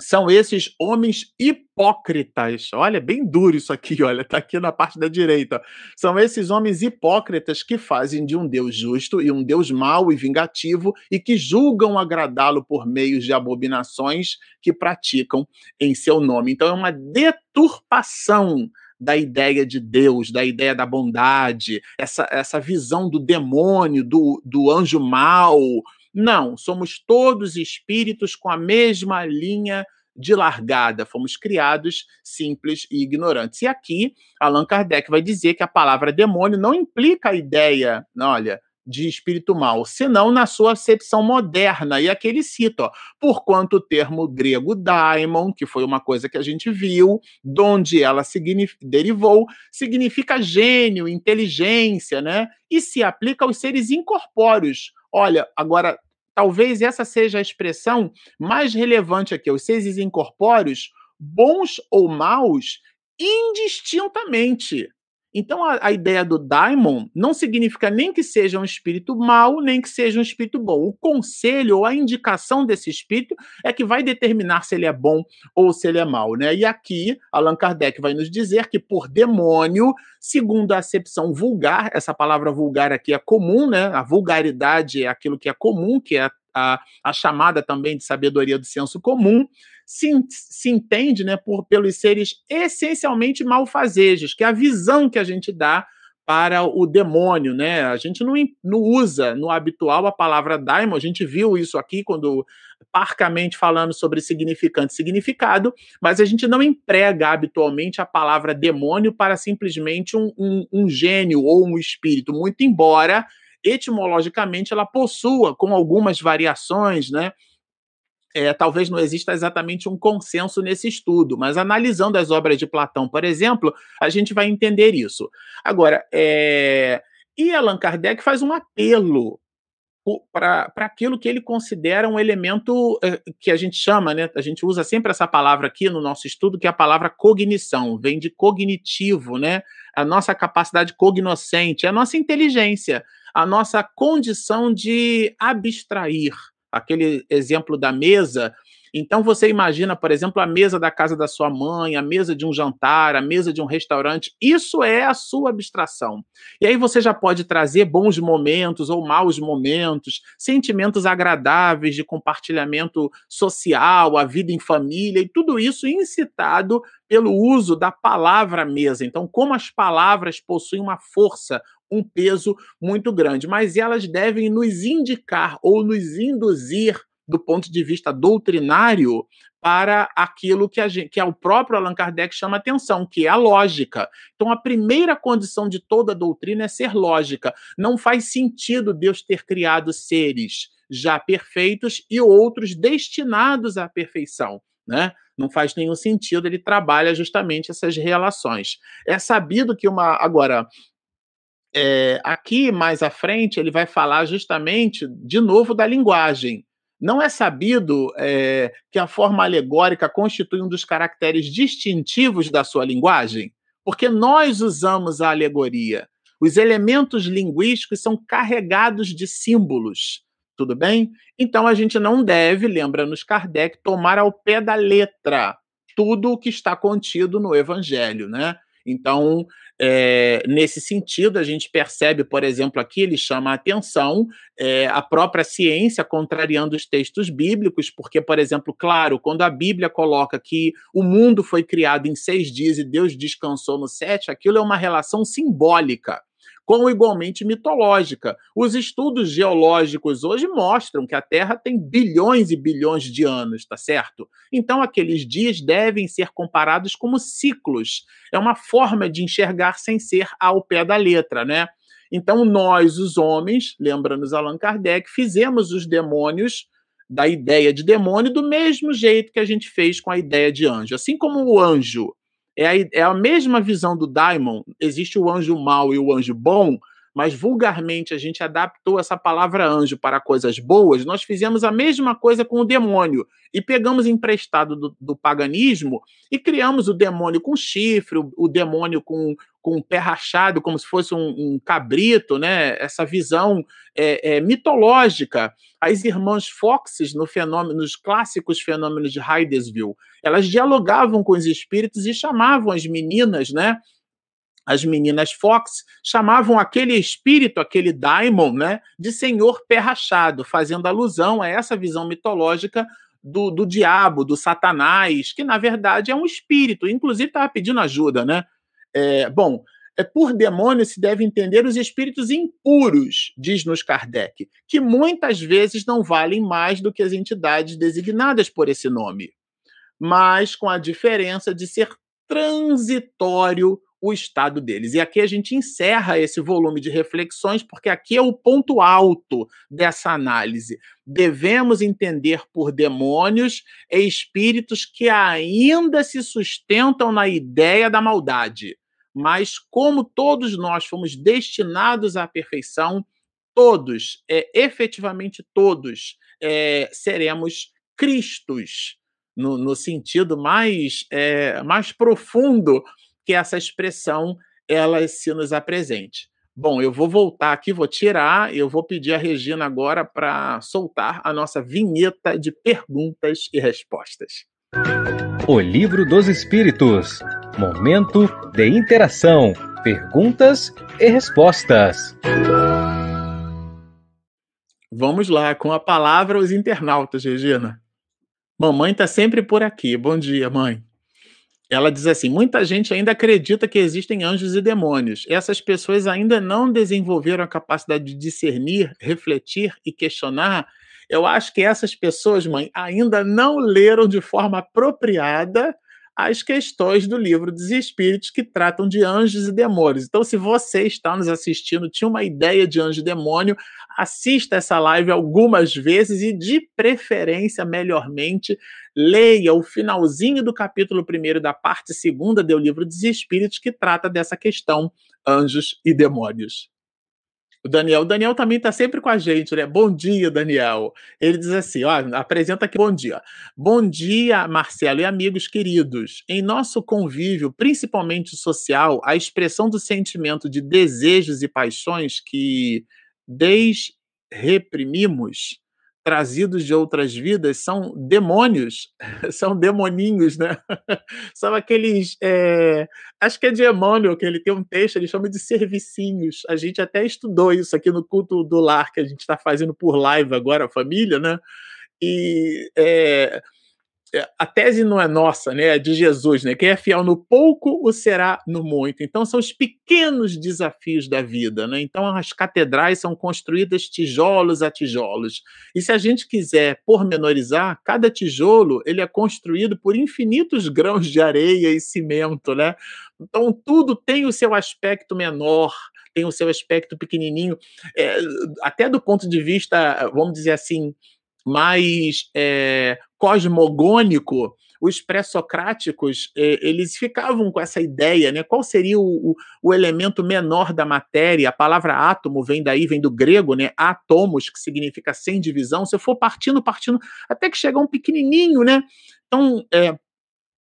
são esses homens hipócritas. Olha, bem duro isso aqui, [LAUGHS] olha, tá aqui na parte da direita. São esses homens hipócritas que fazem de um Deus justo e um Deus mau e vingativo e que julgam agradá-lo por meios de abominações que praticam em seu nome. Então é uma deturpação da ideia de Deus, da ideia da bondade, essa, essa visão do demônio, do, do anjo mau, não, somos todos espíritos com a mesma linha de largada, fomos criados simples e ignorantes. E aqui, Allan Kardec vai dizer que a palavra demônio não implica a ideia, olha, de espírito mal, senão na sua acepção moderna. E aqui ele cita, ó, porquanto o termo grego daimon, que foi uma coisa que a gente viu, de onde ela derivou, significa gênio, inteligência, né? E se aplica aos seres incorpóreos. Olha, agora talvez essa seja a expressão mais relevante aqui, os seres incorpóreos, bons ou maus, indistintamente. Então, a, a, ideia do daimon não significa nem que seja um espírito mau, nem que seja um espírito bom. O conselho ou a indicação desse espírito é que vai determinar se ele é bom ou se ele é mau. Né? E aqui, Allan Kardec vai nos dizer que, por demônio, segundo a acepção vulgar, essa palavra vulgar aqui é comum, né? a vulgaridade é aquilo que é comum, que é a, a chamada também de sabedoria do senso comum, se, se entende né, por, pelos seres essencialmente malfazejos, que é a visão que a gente dá para o demônio, né? A gente não, não usa no habitual a palavra daimon, a gente viu isso aqui quando parcamente falando sobre significante e significado, mas a gente não emprega habitualmente a palavra demônio para simplesmente um, um, um gênio ou um espírito, muito embora etimologicamente ela possua, com algumas variações, né? É, talvez não exista exatamente um consenso nesse estudo, mas analisando as obras de Platão, por exemplo, a gente vai entender isso. Agora, é... e Allan Kardec faz um apelo para aquilo que ele considera um elemento eh, que a gente chama, né? A gente usa sempre essa palavra aqui no nosso estudo, que é a palavra cognição, vem de cognitivo, né? A nossa capacidade cognoscente, a nossa inteligência, a nossa condição de abstrair. Aquele exemplo da mesa, então você imagina, por exemplo, a mesa da casa da sua mãe, a mesa de um jantar, a mesa de um restaurante, isso é a sua abstração. E aí você já pode trazer bons momentos ou maus momentos, sentimentos agradáveis de compartilhamento social, a vida em família e tudo isso incitado pelo uso da palavra mesa. Então, como as palavras possuem uma força, um peso muito grande, mas elas devem nos indicar ou nos induzir do ponto de vista doutrinário para aquilo que, gente, que é o próprio Allan Kardec chama atenção, que é a lógica. Então, a primeira condição de toda doutrina é ser lógica. Não faz sentido Deus ter criado seres já perfeitos e outros destinados à perfeição. Né? Não faz nenhum sentido, ele trabalha justamente essas relações. É sabido que uma. Agora, é, aqui mais à frente, ele vai falar justamente, de novo, da linguagem. Não é sabido é, que a forma alegórica constitui um dos caracteres distintivos da sua linguagem? Porque nós usamos a alegoria. Os elementos linguísticos são carregados de símbolos. Tudo bem? Então a gente não deve, lembra-nos Kardec, tomar ao pé da letra tudo o que está contido no Evangelho, né? Então, é, nesse sentido, a gente percebe, por exemplo, aqui ele chama a atenção é, a própria ciência contrariando os textos bíblicos, porque, por exemplo, claro, quando a Bíblia coloca que o mundo foi criado em seis dias e Deus descansou no sete, aquilo é uma relação simbólica como igualmente mitológica. Os estudos geológicos hoje mostram que a Terra tem bilhões e bilhões de anos, tá certo? Então aqueles dias devem ser comparados como ciclos. É uma forma de enxergar sem ser ao pé da letra, né? Então nós, os homens, lembra-nos Allan Kardec, fizemos os demônios da ideia de demônio do mesmo jeito que a gente fez com a ideia de anjo. Assim como o anjo é a, é a mesma visão do Daimon. Existe o anjo mau e o anjo bom, mas vulgarmente a gente adaptou essa palavra anjo para coisas boas, nós fizemos a mesma coisa com o demônio e pegamos emprestado do, do paganismo e criamos o demônio com chifre, o, o demônio com, com o pé rachado, como se fosse um, um cabrito, né? Essa visão é, é, mitológica. As irmãs Foxes, no fenômeno, nos clássicos fenômenos de Hydesville, elas dialogavam com os espíritos e chamavam as meninas, né? As meninas Fox chamavam aquele espírito, aquele daimon, né, de senhor pé rachado, fazendo alusão a essa visão mitológica do, do diabo, do satanás, que na verdade é um espírito, inclusive estava pedindo ajuda, né? É, bom, é por demônio se deve entender os espíritos impuros, diz-nos Kardec, que muitas vezes não valem mais do que as entidades designadas por esse nome, mas com a diferença de ser transitório o estado deles. E aqui a gente encerra esse volume de reflexões, porque aqui é o ponto alto dessa análise. Devemos entender por demônios espíritos que ainda se sustentam na ideia da maldade. Mas, como todos nós fomos destinados à perfeição, todos, é, efetivamente todos, é, seremos Cristos, no, no sentido mais, é, mais profundo que essa expressão ela se nos apresente. Bom, eu vou voltar aqui, vou tirar, eu vou pedir a Regina agora para soltar a nossa vinheta de perguntas e respostas. O Livro dos Espíritos. Momento de interação, perguntas e respostas. Vamos lá, com a palavra os internautas, Regina. Mamãe está sempre por aqui. Bom dia, mãe. Ela diz assim: muita gente ainda acredita que existem anjos e demônios. Essas pessoas ainda não desenvolveram a capacidade de discernir, refletir e questionar. Eu acho que essas pessoas, mãe, ainda não leram de forma apropriada as questões do livro dos Espíritos que tratam de anjos e demônios. Então, se você está nos assistindo, tinha uma ideia de anjo e demônio, assista essa live algumas vezes e, de preferência, melhormente, leia o finalzinho do capítulo 1 da parte segunda do livro dos Espíritos, que trata dessa questão anjos e demônios. O Daniel, o Daniel também está sempre com a gente, né? Bom dia, Daniel. Ele diz assim: ó, apresenta aqui bom dia. Bom dia, Marcelo e amigos queridos. Em nosso convívio, principalmente social, a expressão do sentimento de desejos e paixões que desreprimimos trazidos de outras vidas são demônios, [LAUGHS] são demoninhos, né? [LAUGHS] são aqueles. É... Acho que é de Emmanuel, que ele tem um texto, ele chama de servicinhos. A gente até estudou isso aqui no culto do lar, que a gente está fazendo por live agora, a família, né? E é, a tese não é nossa, né? É de Jesus, né? Quem é fiel no pouco, o será no muito. Então são os pequenos desafios da vida, né? Então as catedrais são construídas tijolos a tijolos. E se a gente quiser pormenorizar, cada tijolo ele é construído por infinitos grãos de areia e cimento, né? Então tudo tem o seu aspecto menor, tem o seu aspecto pequenininho, é, até do ponto de vista, vamos dizer assim, mais é, cosmogônico, os pré-socráticos eh, eles ficavam com essa ideia, né? Qual seria o, o, elemento menor da matéria? A palavra átomo vem daí, vem do grego, né? Atomos, que significa sem divisão. Se for partindo, partindo, até que chegar um pequenininho, né? Então, é,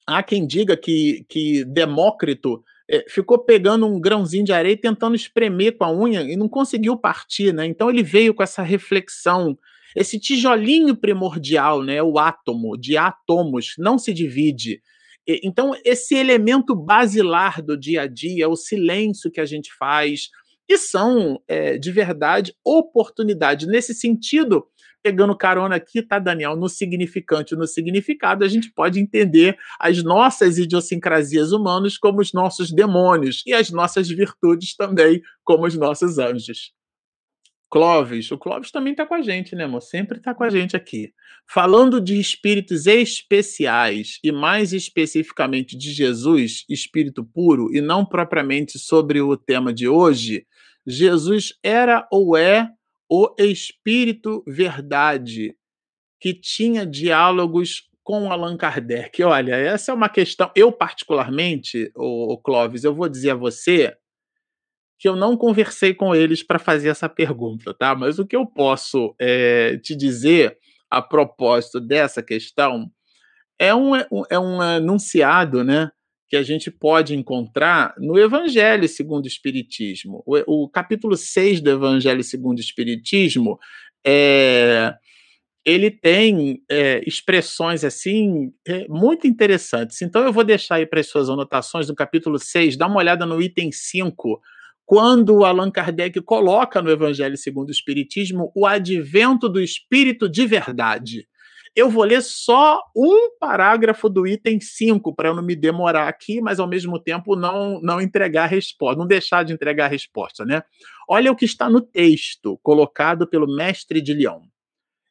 há quem diga que, que Demócrito é, ficou pegando um grãozinho de areia tentando espremer com a unha e não conseguiu partir, né? Então ele veio com essa reflexão esse tijolinho primordial, né, o átomo, de átomos, não se divide. Então, esse elemento basilar do dia a dia, o silêncio que a gente faz, que são, é, de verdade, oportunidade. Nesse sentido, pegando carona aqui, tá, Daniel? No significante e no significado, a gente pode entender as nossas idiosincrasias humanas como os nossos demônios e as nossas virtudes também como os nossos anjos. Clóvis, o Clóvis também está com a gente, né, amor? Sempre está com a gente aqui. Falando de espíritos especiais e mais especificamente de Jesus, espírito puro, e não propriamente sobre o tema de hoje, Jesus era ou é o espírito verdade que tinha diálogos com Allan Kardec. Olha, essa é uma questão. Eu, particularmente, o Clóvis, eu vou dizer a você que eu não conversei com eles para fazer essa pergunta, tá? Mas o que eu posso é, te dizer a propósito dessa questão é um, é um anunciado, né? Que a gente pode encontrar no Evangelho segundo o Espiritismo. O, o capítulo 6 do Evangelho segundo o Espiritismo é, ele tem é, expressões assim é, muito interessantes. Então eu vou deixar aí para as suas anotações do capítulo 6, dá uma olhada no item 5 quando Allan Kardec coloca no Evangelho segundo o Espiritismo o advento do Espírito de verdade. Eu vou ler só um parágrafo do item 5 para eu não me demorar aqui, mas ao mesmo tempo não, não entregar resposta, não deixar de entregar a resposta, né? Olha o que está no texto colocado pelo mestre de Leão.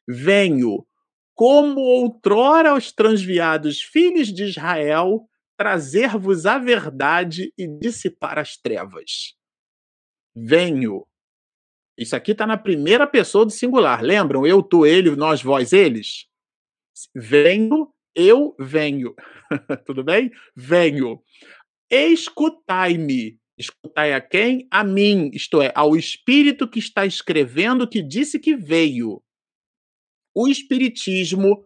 Venho, como outrora aos transviados filhos de Israel, trazer-vos a verdade e dissipar as trevas venho. Isso aqui está na primeira pessoa do singular. Lembram? Eu, tu, ele, nós, vós, eles. Venho, eu venho. [LAUGHS] Tudo bem? Venho. Escutai-me. Escutai a quem? A mim, isto é, ao Espírito que está escrevendo que disse que veio. O Espiritismo.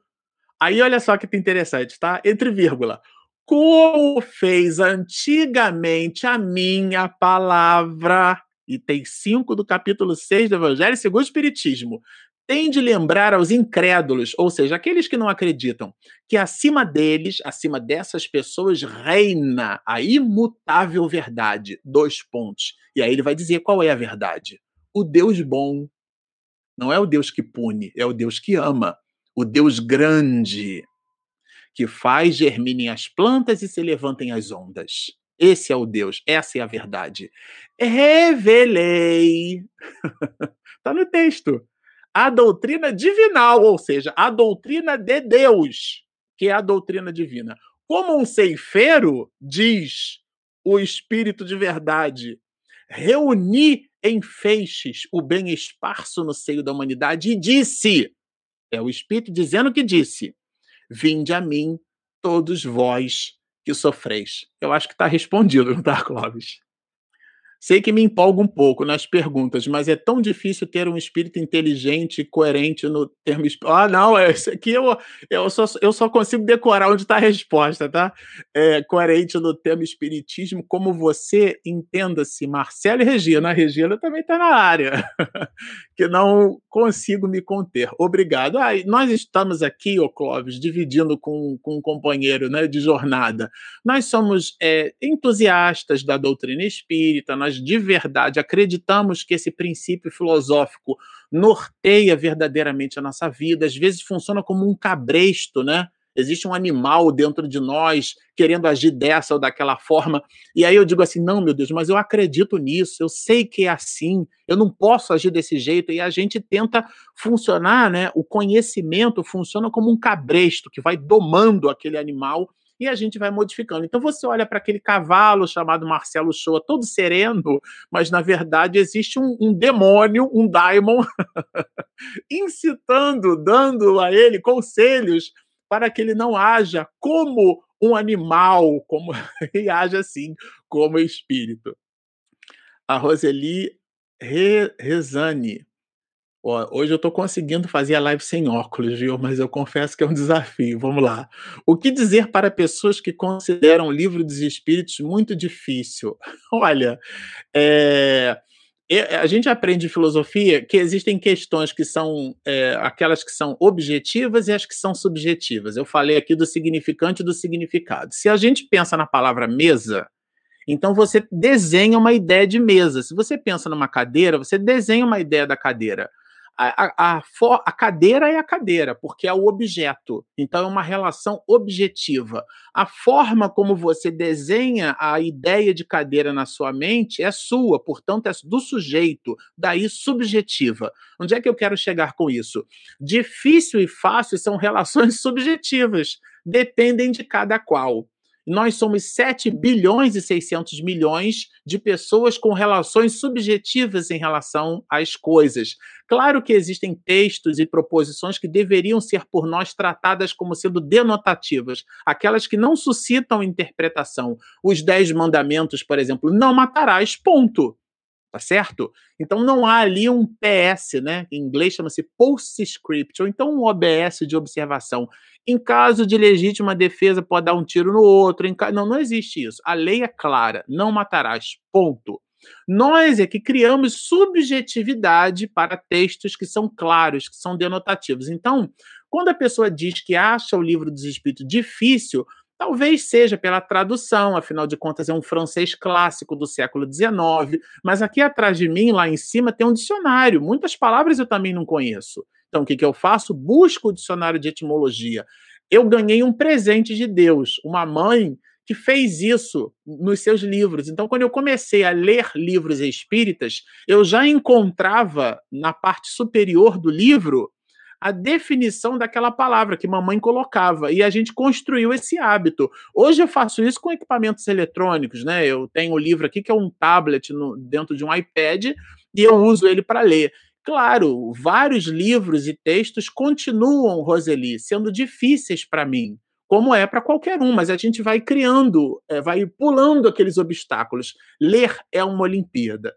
Aí olha só que interessante, tá? Entre vírgula. Como fez antigamente a minha palavra item 5 do capítulo 6 do Evangelho segundo o Espiritismo, tem de lembrar aos incrédulos, ou seja, aqueles que não acreditam, que acima deles, acima dessas pessoas, reina a imutável verdade. Dois pontos. E aí ele vai dizer qual é a verdade. O Deus bom não é o Deus que pune, é o Deus que ama. O Deus grande, que faz germinem as plantas e se levantem as ondas. Esse é o Deus, essa é a verdade. Revelei. Está [LAUGHS] no texto. A doutrina divinal, ou seja, a doutrina de Deus, que é a doutrina divina. Como um ceifeiro, diz o Espírito de verdade, reuni em feixes o bem esparso no seio da humanidade e disse: é o Espírito dizendo que disse: Vinde a mim, todos vós que sofreis. Eu acho que está respondido, não está, Clóvis? Sei que me empolga um pouco nas perguntas, mas é tão difícil ter um espírito inteligente e coerente no termo. Ah, não, esse aqui eu, eu, só, eu só consigo decorar onde está a resposta, tá? É, coerente no termo espiritismo, como você entenda-se, Marcelo e Regina. A Regina também está na área, [LAUGHS] que não consigo me conter. Obrigado. Ah, nós estamos aqui, ô Clóvis, dividindo com, com um companheiro né, de jornada. Nós somos é, entusiastas da doutrina espírita, nós nós de verdade acreditamos que esse princípio filosófico norteia verdadeiramente a nossa vida, às vezes funciona como um cabresto, né? Existe um animal dentro de nós querendo agir dessa ou daquela forma. E aí eu digo assim: não, meu Deus, mas eu acredito nisso, eu sei que é assim, eu não posso agir desse jeito. E a gente tenta funcionar, né? O conhecimento funciona como um cabresto que vai domando aquele animal e a gente vai modificando. Então você olha para aquele cavalo chamado Marcelo Shoa, todo sereno, mas na verdade existe um, um demônio, um daimon, [LAUGHS] incitando, dando a ele conselhos para que ele não haja como um animal, como [LAUGHS] e haja assim como espírito. A Roseli Re, Rezani Ó, hoje eu estou conseguindo fazer a live sem óculos, viu? Mas eu confesso que é um desafio. Vamos lá. O que dizer para pessoas que consideram o livro dos Espíritos muito difícil? [LAUGHS] Olha, é, a gente aprende em filosofia que existem questões que são é, aquelas que são objetivas e as que são subjetivas. Eu falei aqui do significante e do significado. Se a gente pensa na palavra mesa, então você desenha uma ideia de mesa. Se você pensa numa cadeira, você desenha uma ideia da cadeira a, a, a, cadeira é a cadeira, porque é o objeto. Então, é uma relação objetiva. A forma como você desenha a ideia de cadeira na sua mente é sua, portanto, é do sujeito, daí subjetiva. Onde é que eu quero chegar com isso? Difícil e fácil são relações [LAUGHS] subjetivas, dependem de cada qual. Nós somos 7 bilhões e 600 milhões de pessoas com relações subjetivas em relação às coisas. Claro que existem textos e proposições que deveriam ser por nós tratadas como sendo denotativas, aquelas que não suscitam interpretação. Os Dez Mandamentos, por exemplo, não matarás, ponto tá certo? Então não há ali um PS, né? Em inglês chama-se postscript, ou então um OBS de observação. Em caso de legítima defesa, pode dar um tiro no outro. Ca... Não, não existe isso. A lei é clara, não matarás. Ponto. Nós é que criamos subjetividade para textos que são claros, que são denotativos. Então, quando a pessoa diz que acha o livro dos Espíritos difícil, Talvez seja pela tradução, afinal de contas é um francês clássico do século XIX, mas aqui atrás de mim, lá em cima, tem um dicionário. Muitas palavras eu também não conheço. Então, o que, que eu faço? Busco o dicionário de etimologia. Eu ganhei um presente de Deus, uma mãe que fez isso nos seus livros. Então, quando eu comecei a ler livros espíritas, eu já encontrava na parte superior do livro a definição daquela palavra que mamãe colocava. E a gente construiu esse hábito. Hoje eu faço isso com equipamentos eletrônicos, né? Eu tenho o um livro aqui que é um tablet no, dentro de um iPad e eu uso ele para ler. Claro, vários livros e textos continuam, Roseli, sendo difíceis para mim, como é para qualquer um, mas a gente vai criando, é, vai pulando aqueles obstáculos. Ler é uma Olimpíada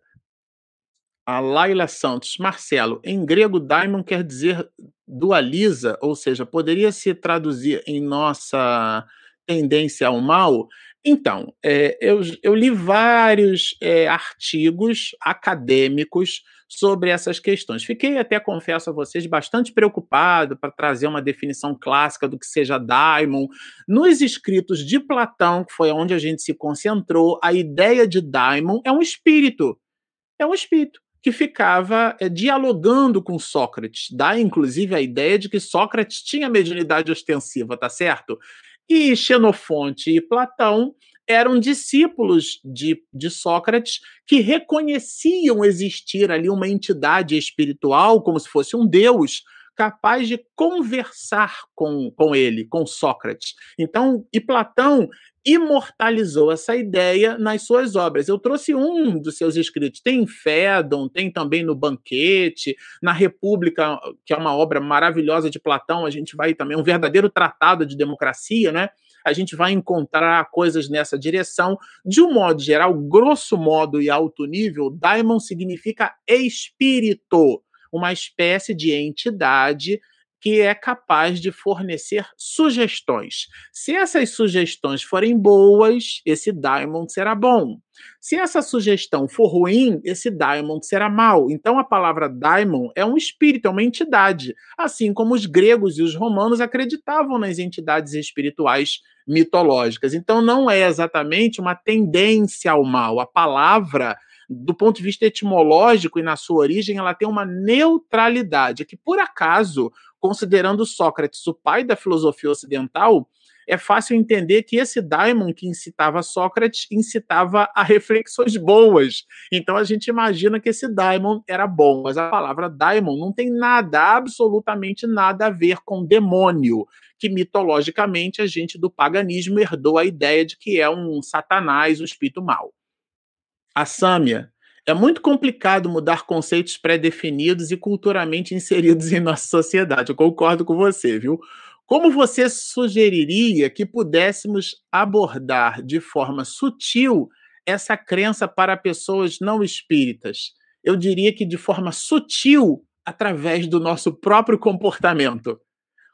a Laila Santos, Marcelo, em grego daimon quer dizer dualiza, ou seja, poderia se traduzir em nossa tendência ao mal? Então, é, eu, eu, li vários é, artigos acadêmicos sobre essas questões. Fiquei até, confesso a vocês, bastante preocupado para trazer uma definição clássica do que seja daimon. Nos escritos de Platão, que foi onde a gente se concentrou, a ideia de daimon é um espírito. É um espírito que ficava é, dialogando com Sócrates. Dá, inclusive, a ideia de que Sócrates tinha mediunidade ostensiva, tá certo? E Xenofonte e Platão eram discípulos de, de Sócrates que reconheciam existir ali uma entidade espiritual, como se fosse um deus, capaz de conversar com, com ele, com Sócrates. Então, e Platão imortalizou essa ideia nas suas obras. Eu trouxe um dos seus escritos, tem em Fédon, tem também no Banquete, na República, que é uma obra maravilhosa de Platão, a gente vai também, um verdadeiro tratado de democracia, né? a gente vai encontrar coisas nessa direção. De um modo geral, grosso modo e alto nível, daimon significa espírito, uma espécie de entidade que é capaz de fornecer sugestões. Se essas sugestões forem boas, esse diamond será bom. Se essa sugestão for ruim, esse diamond será mal. Então a palavra daimon é um espírito, é uma entidade, assim como os gregos e os romanos acreditavam nas entidades espirituais mitológicas. Então não é exatamente uma tendência ao mal. A palavra do ponto de vista etimológico e na sua origem, ela tem uma neutralidade, que por acaso considerando Sócrates o pai da filosofia ocidental, é fácil entender que esse daimon que incitava Sócrates incitava a reflexões boas. Então a gente imagina que esse daimon era bom, mas a palavra daimon não tem nada, absolutamente nada a ver com demônio, que mitologicamente a gente do paganismo herdou a ideia de que é um satanás, um espírito mau. A Sâmia é muito complicado mudar conceitos pré-definidos e culturalmente inseridos em nossa sociedade. Eu concordo com você, viu? Como você sugeriria que pudéssemos abordar de forma sutil essa crença para pessoas não espíritas? Eu diria que de forma sutil, através do nosso próprio comportamento.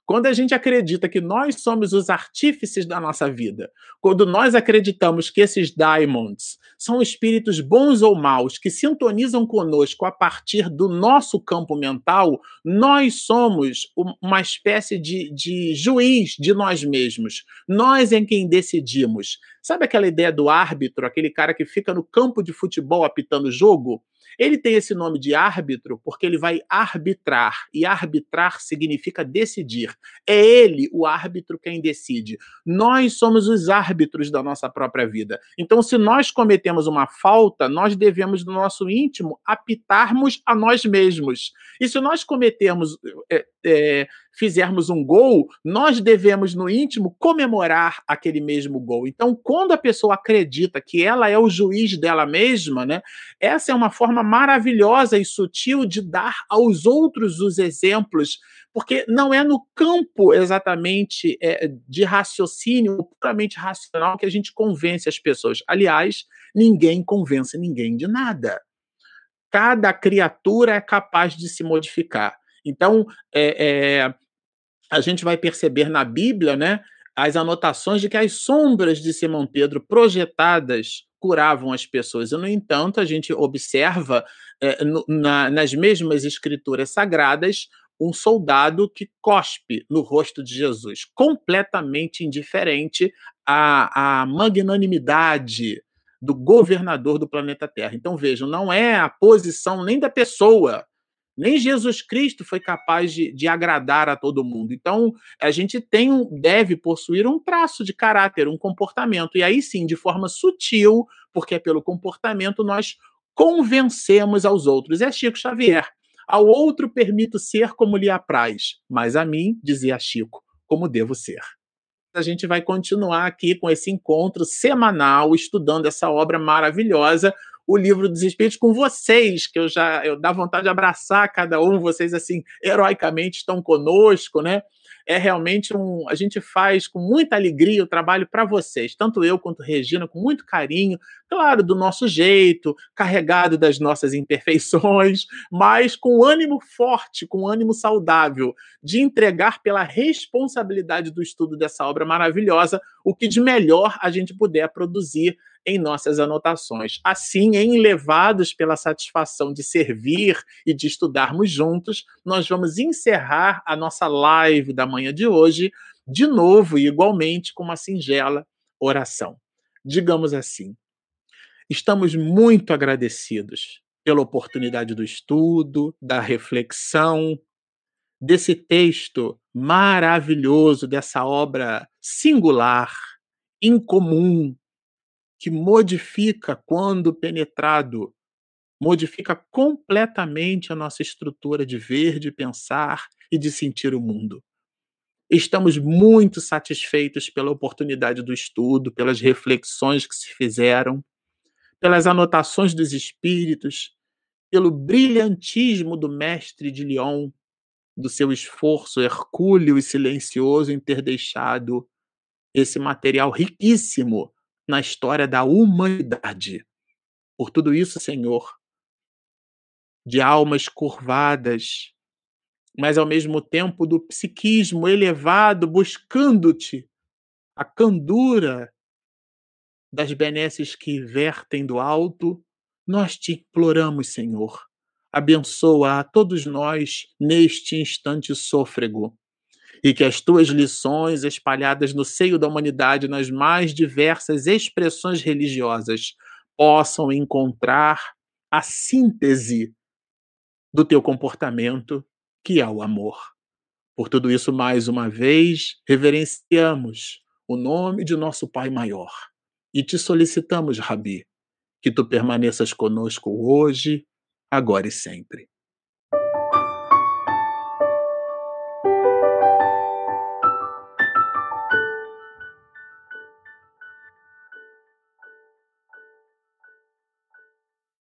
Quando a gente acredita que nós somos os artífices da nossa vida, quando nós acreditamos que esses diamonds são espíritos bons ou maus que sintonizam conosco a partir do nosso campo mental, nós somos uma espécie de, de juiz de nós mesmos. Nós é quem decidimos. Sabe aquela ideia do árbitro, aquele cara que fica no campo de futebol apitando o jogo? Ele tem esse nome de árbitro porque ele vai arbitrar, e arbitrar significa decidir. É ele, o árbitro, quem decide. Nós somos os árbitros da nossa própria vida. Então, se nós cometemos uma falta, nós devemos, no nosso íntimo, apitarmos a nós mesmos. E se nós cometermos é, é, fizermos um gol, nós devemos, no íntimo, comemorar aquele mesmo gol. Então, quando a pessoa acredita que ela é o juiz dela mesma, né, essa é uma forma maravilhosa e sutil de dar aos outros os exemplos, porque não é no campo exatamente é, de raciocínio puramente racional que a gente convence as pessoas. Aliás, ninguém convence ninguém de nada. Cada criatura é capaz de se modificar. Então, é, é, a gente vai perceber na Bíblia, né, as anotações de que as sombras de Simão Pedro projetadas curavam as pessoas. E, no entanto, a gente observa é, no, na, nas mesmas escrituras sagradas um soldado que cospe no rosto de Jesus, completamente indiferente à, à magnanimidade do governador do planeta Terra. Então, vejam, não é a posição nem da pessoa nem Jesus Cristo foi capaz de, de, agradar a todo mundo. Então, a gente tem deve possuir um traço de caráter, um comportamento. E aí sim, de forma sutil, porque é pelo comportamento, nós convencemos aos outros. É Chico Xavier. Ao outro permito ser como lhe apraz, mas a mim, dizia Chico, como devo ser. A gente vai continuar aqui com esse encontro semanal, estudando essa obra maravilhosa, o livro dos Espíritos com vocês, que eu já eu dá vontade de abraçar cada um, vocês assim heroicamente estão conosco, né? É realmente um, a gente faz com muita alegria o trabalho para vocês, tanto eu quanto Regina, com muito carinho, claro, do nosso jeito, carregado das nossas imperfeições, mas com ânimo forte, com ânimo saudável, de entregar pela responsabilidade do estudo dessa obra maravilhosa o que de melhor a gente puder produzir em nossas anotações. Assim, em levados pela satisfação de servir e de estudarmos juntos, nós vamos encerrar a nossa live da manhã de hoje, de novo e igualmente com uma singela oração. Digamos assim: estamos muito agradecidos pela oportunidade do estudo, da reflexão, desse texto maravilhoso, dessa obra singular, incomum, que modifica, quando penetrado, modifica completamente a nossa estrutura de ver, de pensar e de sentir o mundo. Estamos muito satisfeitos pela oportunidade do estudo, pelas reflexões que se fizeram, pelas anotações dos espíritos, pelo brilhantismo do mestre de Lyon, do seu esforço hercúleo e silencioso em ter deixado esse material riquíssimo na história da humanidade. Por tudo isso, Senhor, de almas curvadas, mas ao mesmo tempo do psiquismo elevado, buscando-te, a candura das benesses que vertem do alto, nós te imploramos, Senhor, abençoa a todos nós neste instante sôfrego e que as tuas lições espalhadas no seio da humanidade nas mais diversas expressões religiosas possam encontrar a síntese do teu comportamento, que é o amor. Por tudo isso, mais uma vez, reverenciamos o nome de nosso Pai maior e te solicitamos, Rabi, que tu permaneças conosco hoje, agora e sempre.